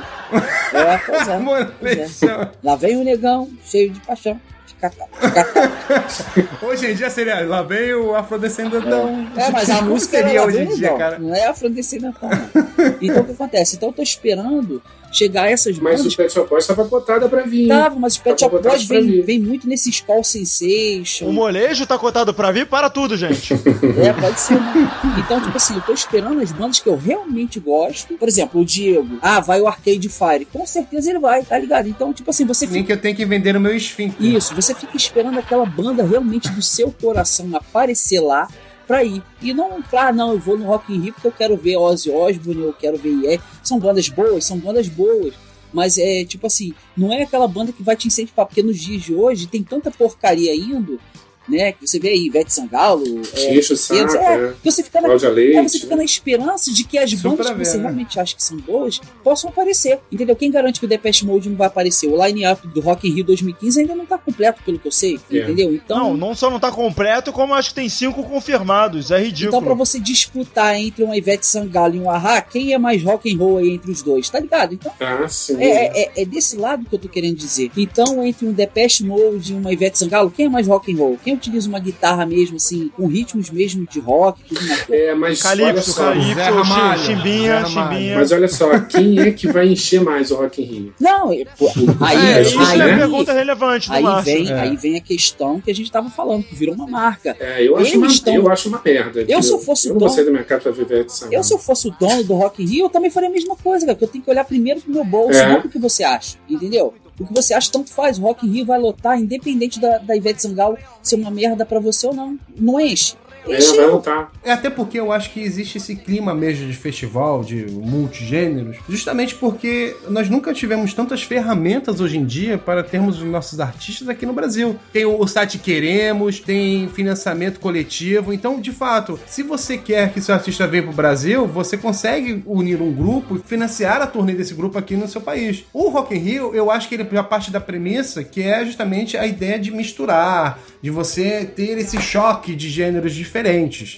É, pois é. Molejão. Lá vem o negão, cheio de paixão. Hoje em dia seria, lá vem o afrodescendentão. É, mas a música seria hoje hoje em dia, cara? Não é afrodescendentão, não. Então o que acontece? Então eu tô esperando chegar essas Mas bandas o Pet Shop Boys tava botada pra vir. Tava, mas o Pet Shop Boys vem, vem muito nesses call sensation. O molejo tá cotado pra vir para tudo, gente. É, pode ser, né? Então, tipo assim, eu tô esperando as bandas que eu realmente gosto. Por exemplo, o Diego. Ah, vai o Arcade Fire. Com certeza ele vai, tá ligado? Então, tipo assim, você Nem fica. que eu tenho que vender o meu esfíncter. Isso, você fica esperando aquela banda realmente do seu coração aparecer lá pra ir. E não, ah, não, eu vou no Rock in Rio porque eu quero ver Ozzy Osbourne, eu quero ver IE. São bandas boas, são bandas boas. Mas é tipo assim, não é aquela banda que vai te incentivar, porque nos dias de hoje tem tanta porcaria indo, né? Que você vê aí, Ivete Sangalo, é, é, é. você fica na, é, Leite. você fica na esperança de que as Super bandas que você né? realmente acha que são boas possam aparecer. Entendeu? Quem garante que o Depeche Mode não vai aparecer? O line-up do Rock in Rio 2015 ainda não tá completo, pelo que eu sei. É. Entendeu? Então, Não, não só não tá completo, como acho que tem cinco confirmados. É ridículo. então pra você disputar entre uma Ivete Sangalo e um Ahá, quem é mais rock and roll aí entre os dois? Tá ligado? Então, Ah, sim. é, é, é desse lado que eu tô querendo dizer. Então, entre um Depeche Mode e uma Ivete Sangalo, quem é mais rock and roll? Quem utiliza uma guitarra mesmo, assim, com ritmos mesmo de rock, tudo mais? É, mas olha Calypso, só. Calypso, Zé Ramalho, Chimbinha. Chimbinha. Mas olha só, quem é que vai encher mais o Rock in Rio? Não, é, pô, aí, É, isso aí, é a pergunta relevante aí Márcio. vem, É. aí vem a questão que a gente tava falando, que virou uma marca. É, eu acho, Eles uma, estão- eu acho uma merda. Eu, se eu fosse eu não dono- vou sair do mercado pra viver edição. Eu, se eu fosse o dono do Rock in Rio, eu também faria a mesma coisa, cara, porque eu tenho que olhar primeiro pro meu bolso, É. não pro que você acha, entendeu? O que você acha, tanto faz. Rock Rio vai lotar, independente da, da Ivete Sangalo ser uma merda pra você ou não. Não enche. É, vai. É até porque eu acho que existe esse clima mesmo de festival, de multigêneros, justamente porque nós nunca tivemos tantas ferramentas hoje em dia para termos os nossos artistas aqui no Brasil. Tem o, o site Queremos, tem financiamento coletivo, então, de fato, se você quer que seu artista venha para o Brasil, você consegue unir um grupo e financiar a turnê desse grupo aqui no seu país. O Rock in Rio, eu acho que ele já parte da premissa que é justamente a ideia de misturar, de você ter esse choque de gêneros diferentes.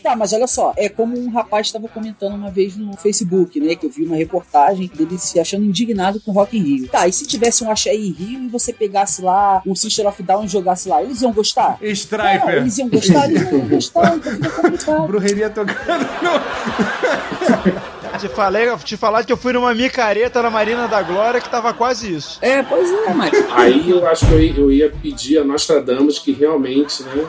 Tá, mas olha só, é como um rapaz estava comentando uma vez no Facebook, né? Que eu vi uma reportagem dele se achando indignado com o Rock in Rio. Tá, e se tivesse um Axé em Rio e você pegasse lá um System of Down e jogasse lá, eles iam gostar? Não, Striper. eles iam gostar, eles não iam gostar, então fica complicado. Brujeria tocando Te, falei, te falar que eu fui numa micareta na Marina da Glória que tava quase isso. É, pois é, mas. Aí eu acho que eu, ia- eu ia pedir a Nostradamus que realmente, né,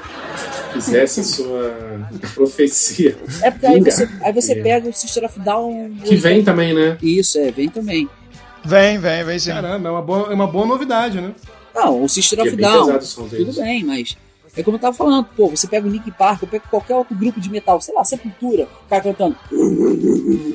fizesse a sua profecia. É porque aí você, aí você É. pega o System of Down. Que vem também, né? Isso, é, vem também. Vem, vem, vem sim. Caramba, é uma boa, é uma boa novidade, né? Não, o Que é of bem Down. Tudo deles. bem, mas. É como eu tava falando, pô, você pega o Nick Park, eu pego qualquer outro grupo de metal, sei lá, Sepultura, o cara cantando.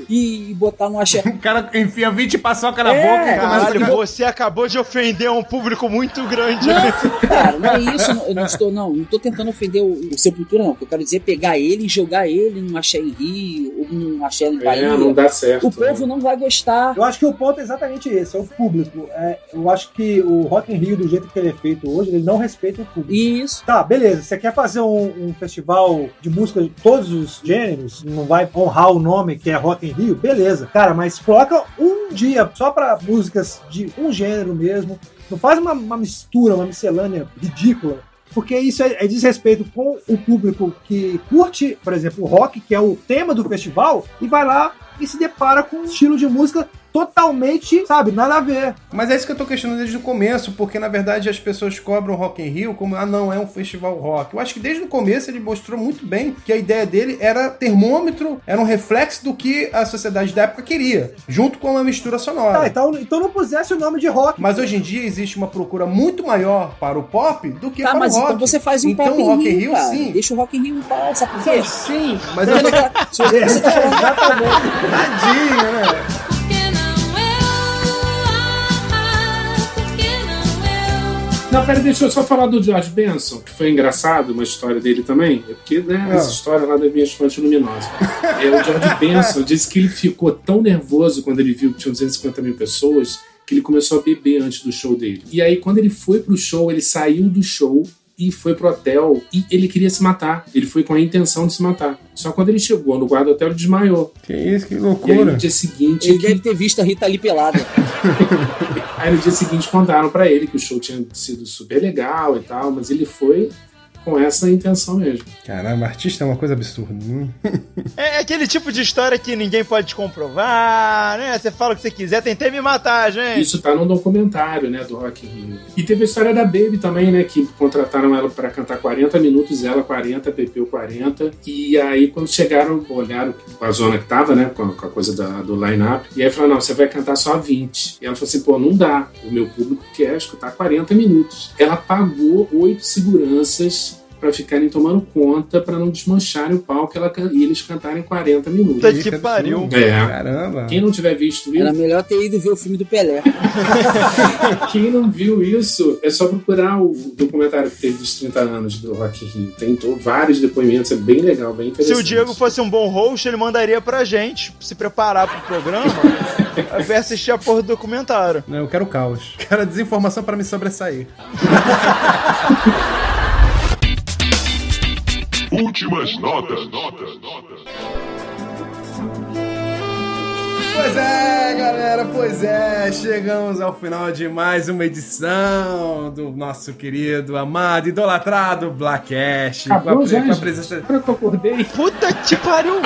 E botar no axé. O cara enfia 20 paçoca na É, boca e começa Caralho, a... você acabou de ofender um público muito grande. Não, cara, não é isso. eu não- Eu não estou, não, não tô tentando ofender o, o Sepultura, não. O que eu quero dizer é pegar ele e jogar ele num axé em Rio, ou num axé em Bahia. É, não dá certo. o povo não vai gostar. Eu acho que o ponto é exatamente esse, é o público. É, eu acho que o Rock in Rio, do jeito que ele é feito hoje, ele não respeita o público. Isso. Tá, beleza. Você quer fazer um, um festival de música de todos os gêneros, não vai honrar o nome que é Rock in Rio? Beleza. Cara, mas coloca um dia só pra músicas de um gênero mesmo. Não faz uma, uma mistura, uma miscelânea ridícula. Porque isso é, é desrespeito com o público que curte, por exemplo, o rock, que é o tema do festival, e vai lá e se depara com um estilo de música totalmente, sabe, nada a ver. Mas é isso que eu tô questionando desde o começo, porque na verdade as pessoas cobram Rock in Rio como, ah não, é um festival rock. Eu acho que desde o começo ele mostrou muito bem que a ideia dele era termômetro, era um reflexo do que a sociedade da época queria, junto com uma mistura Tá, sonora. então, então não pusesse o nome de rock. Mas hoje em dia existe uma procura muito maior para o pop do que Tá, para mas o rock. então você faz um então, pop o Rock in Rio, sim. Deixa o Rock in Rio em paz, sabe por quê? Sim, mas Tá eu você tá falando exatamente. tadinho, né? Não pera, deixa eu só falar do George Benson, que foi engraçado, uma história dele também. É porque, né, Ah. essa história lá das minhas fontes luminosas. É, o George Benson disse que ele ficou tão nervoso quando ele viu que tinham 250 mil pessoas que ele começou a beber antes do show dele. E aí, quando ele foi pro show, ele saiu do show e foi pro hotel e ele queria se matar. Ele foi com a intenção de se matar. Só quando ele chegou no guarda-hotel, ele desmaiou. Que isso, que E aí, loucura. no dia seguinte, Ele deve ter visto a Rita ali pelada. Aí no dia seguinte contaram pra ele que o show tinha sido super legal e tal, mas ele foi com essa intenção mesmo. Caramba, artista é uma coisa absurda. Hum. É aquele tipo de história que ninguém pode te comprovar, né? Você fala o que você quiser, tentei me matar, gente. Isso tá no documentário, né, do Rock Rio. E teve a história da Baby também, né, que contrataram ela pra cantar 40 minutos, ela 40, Pepeu 40. E aí quando chegaram, olharam a zona que tava, né, com a, com a coisa da- do line-up, e aí falaram, não, você vai cantar só 20. E ela falou assim, pô, não dá. O meu público quer escutar 40 minutos. Ela pagou oito seguranças pra ficarem tomando conta pra não desmancharem o palco e, ela e eles cantarem 40 minutos. Puta que pariu. É. Caramba. Quem não tiver visto Era isso, melhor ter ido ver o filme do Pelé. quem não viu isso, é só procurar o documentário que teve dos 30 anos do Rock Rio. Tem vários depoimentos, é bem legal, bem Se interessante. o Diego fosse um bom host, ele mandaria pra gente se preparar pro programa pra assistir a porra do documentário. Não, eu quero caos. Quero desinformação pra me sobressair. Últimas notas. Pois é, galera, pois é, chegamos ao final de mais uma edição do nosso querido, amado, idolatrado Blackcast. Acabou, com a, com a presença Agora que eu acordei. Puta que pariu!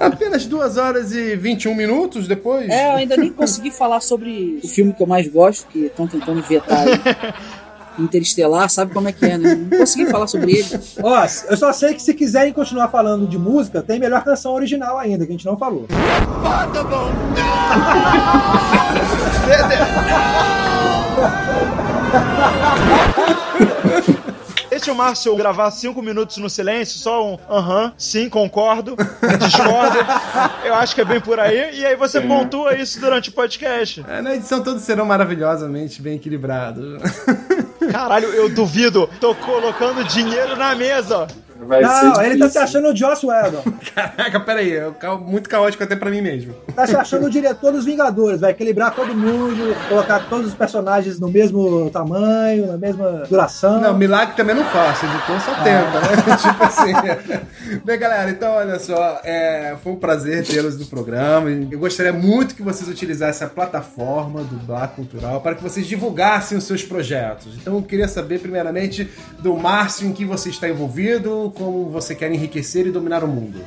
apenas 2 horas e 21 minutos depois. É, eu ainda nem consegui falar sobre o filme que eu mais gosto, que estão tentando vetar aí. Interestelar, sabe como é que é, né? Não consegui falar sobre ele. Ó, eu só sei que se quiserem continuar falando de música, tem melhor canção original ainda, que a gente não falou. Deixa o Márcio gravar cinco minutos no silêncio, só um aham, sim, concordo, discordo. Eu acho que é bem por aí. E aí você pontua isso durante o podcast. É, na edição todos serão maravilhosamente bem equilibrados. Caralho, eu duvido. Tô colocando dinheiro na mesa. Vai não, ser ele tá se achando o Joss Whedon. Caraca, peraí, é muito caótico até pra mim mesmo. Tá se achando o diretor dos Vingadores. Vai equilibrar todo mundo, colocar todos os personagens no mesmo tamanho, na mesma duração. Não, milagre também não faço, editor só tenta, né? tipo assim. Bem, galera, então olha só, é, foi um prazer tê-los no programa. Eu gostaria muito que vocês utilizassem a plataforma do Black Cultural para que vocês divulgassem os seus projetos. Então eu queria saber, primeiramente, do Márcio em que você está envolvido, como você quer enriquecer e dominar o mundo.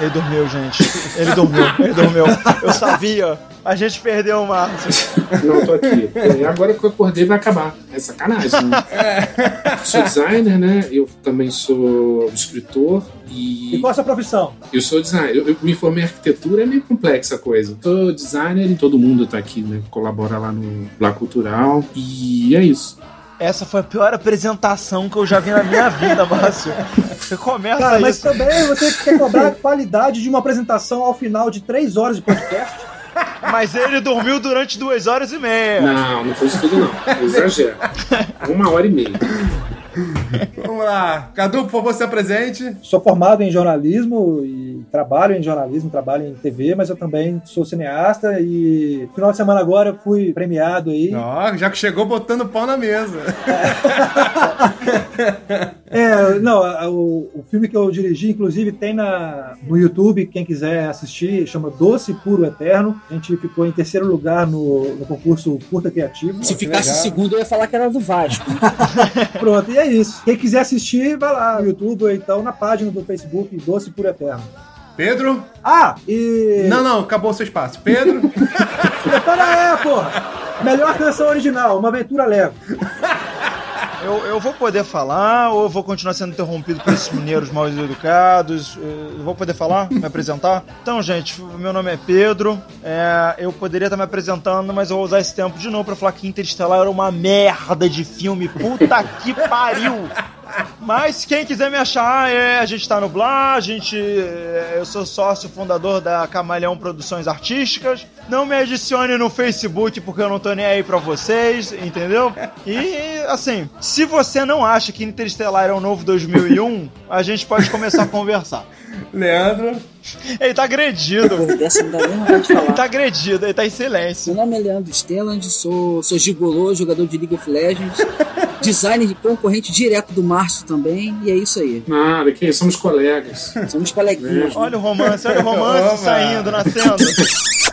Ele dormiu, gente. Ele dormiu, ele dormiu. Eu sabia. A gente perdeu o Márcio. Não, tô aqui. É, agora que eu acordei vai acabar. É sacanagem. Né? Sou designer, né? Eu também sou escritor E e qual a sua profissão? eu sou designer. Eu, eu me formei em arquitetura, é meio complexa a coisa. Sou designer e todo mundo tá aqui, né? Colabora lá no Lá Cultural. E é isso. Essa foi a pior apresentação que eu já vi na minha vida, Márcio. Você começa Cara, mas isso. também você quer cobrar a qualidade de uma apresentação ao final de três horas de podcast? Mas ele dormiu durante duas horas e meia. Não, não foi isso tudo, não. Exagero. Uma hora e meia. Vamos lá. Cadu, por favor, se apresente. Sou formado em jornalismo e trabalho em jornalismo, trabalho em TV, mas eu também sou cineasta e no final de semana agora eu fui premiado aí. Ó, já que chegou botando pau na mesa. É, não, o, o filme que eu dirigi, inclusive, tem na, no YouTube, quem quiser assistir, chama Doce Puro Eterno. A gente ficou em terceiro lugar no, no concurso Curta Criativo. Se ficasse segundo, eu ia falar que era do Vasco. Pronto, e é isso. Quem quiser assistir, vai lá no YouTube ou então na página do Facebook Doce Puro Eterno. Pedro? Ah, e. Não, não, acabou o seu espaço. Pedro? Para é, porra! Melhor canção original, Uma Aventura Leve. Eu, eu vou poder falar ou vou continuar sendo interrompido por esses mineiros mal educados? Eu vou poder falar? Me apresentar? Então, gente, meu nome é Pedro. É, eu poderia estar me apresentando, mas eu vou usar esse tempo de novo pra falar que Interestelar era uma merda de filme. Puta que pariu! Mas quem quiser me achar, é, a gente tá no Blá, a gente. é, eu sou sócio fundador da Camaleão Produções Artísticas. Não me adicione no Facebook porque eu não tô nem aí pra vocês, entendeu? E assim, se você não acha que Interestelar é o novo 2001, a gente pode começar a conversar. Leandro? Ele tá agredido. Dessa Ele tá agredido, ele tá em silêncio. Meu nome é Leandro Stelland, sou, sou gigolô, jogador de League of Legends, designer de concorrente direto do Márcio também, e é isso aí. Nada, que somos colegas. Somos coleguinhas. né? Olha o romance, olha o romance saindo, nascendo.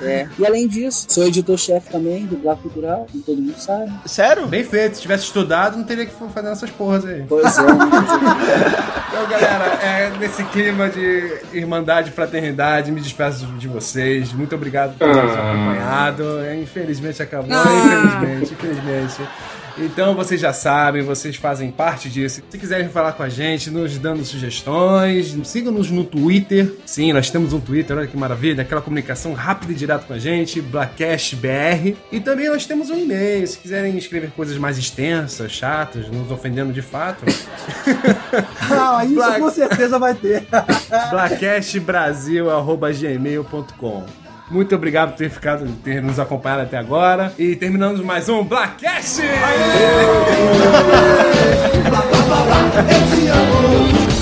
É. E além disso, sou editor-chefe também do Blá Cultural, como todo mundo sabe. Sério? Bem feito. Se tivesse estudado, não teria que fazer essas porras aí. Pois é, né? Então, galera, é nesse clima de irmandade e fraternidade, me despeço de vocês. Muito obrigado por ter nos Ah. acompanhado. É, Infelizmente acabou, Ah. infelizmente, infelizmente. Então vocês já sabem, vocês fazem parte disso. Se quiserem falar com a gente, nos dando sugestões, sigam-nos no Twitter. Sim, nós temos um Twitter, olha que maravilha, aquela comunicação rápida e direta com a gente, BlackcastBR. E também nós temos um e-mail, se quiserem escrever coisas mais extensas, chatas, nos ofendendo de fato. Ah, isso Black- com certeza vai ter. blackcastbrasil.gmail.com Muito obrigado por ter ficado, ter nos acompanhado até agora. E terminamos mais um Blackcast! Eu te amo.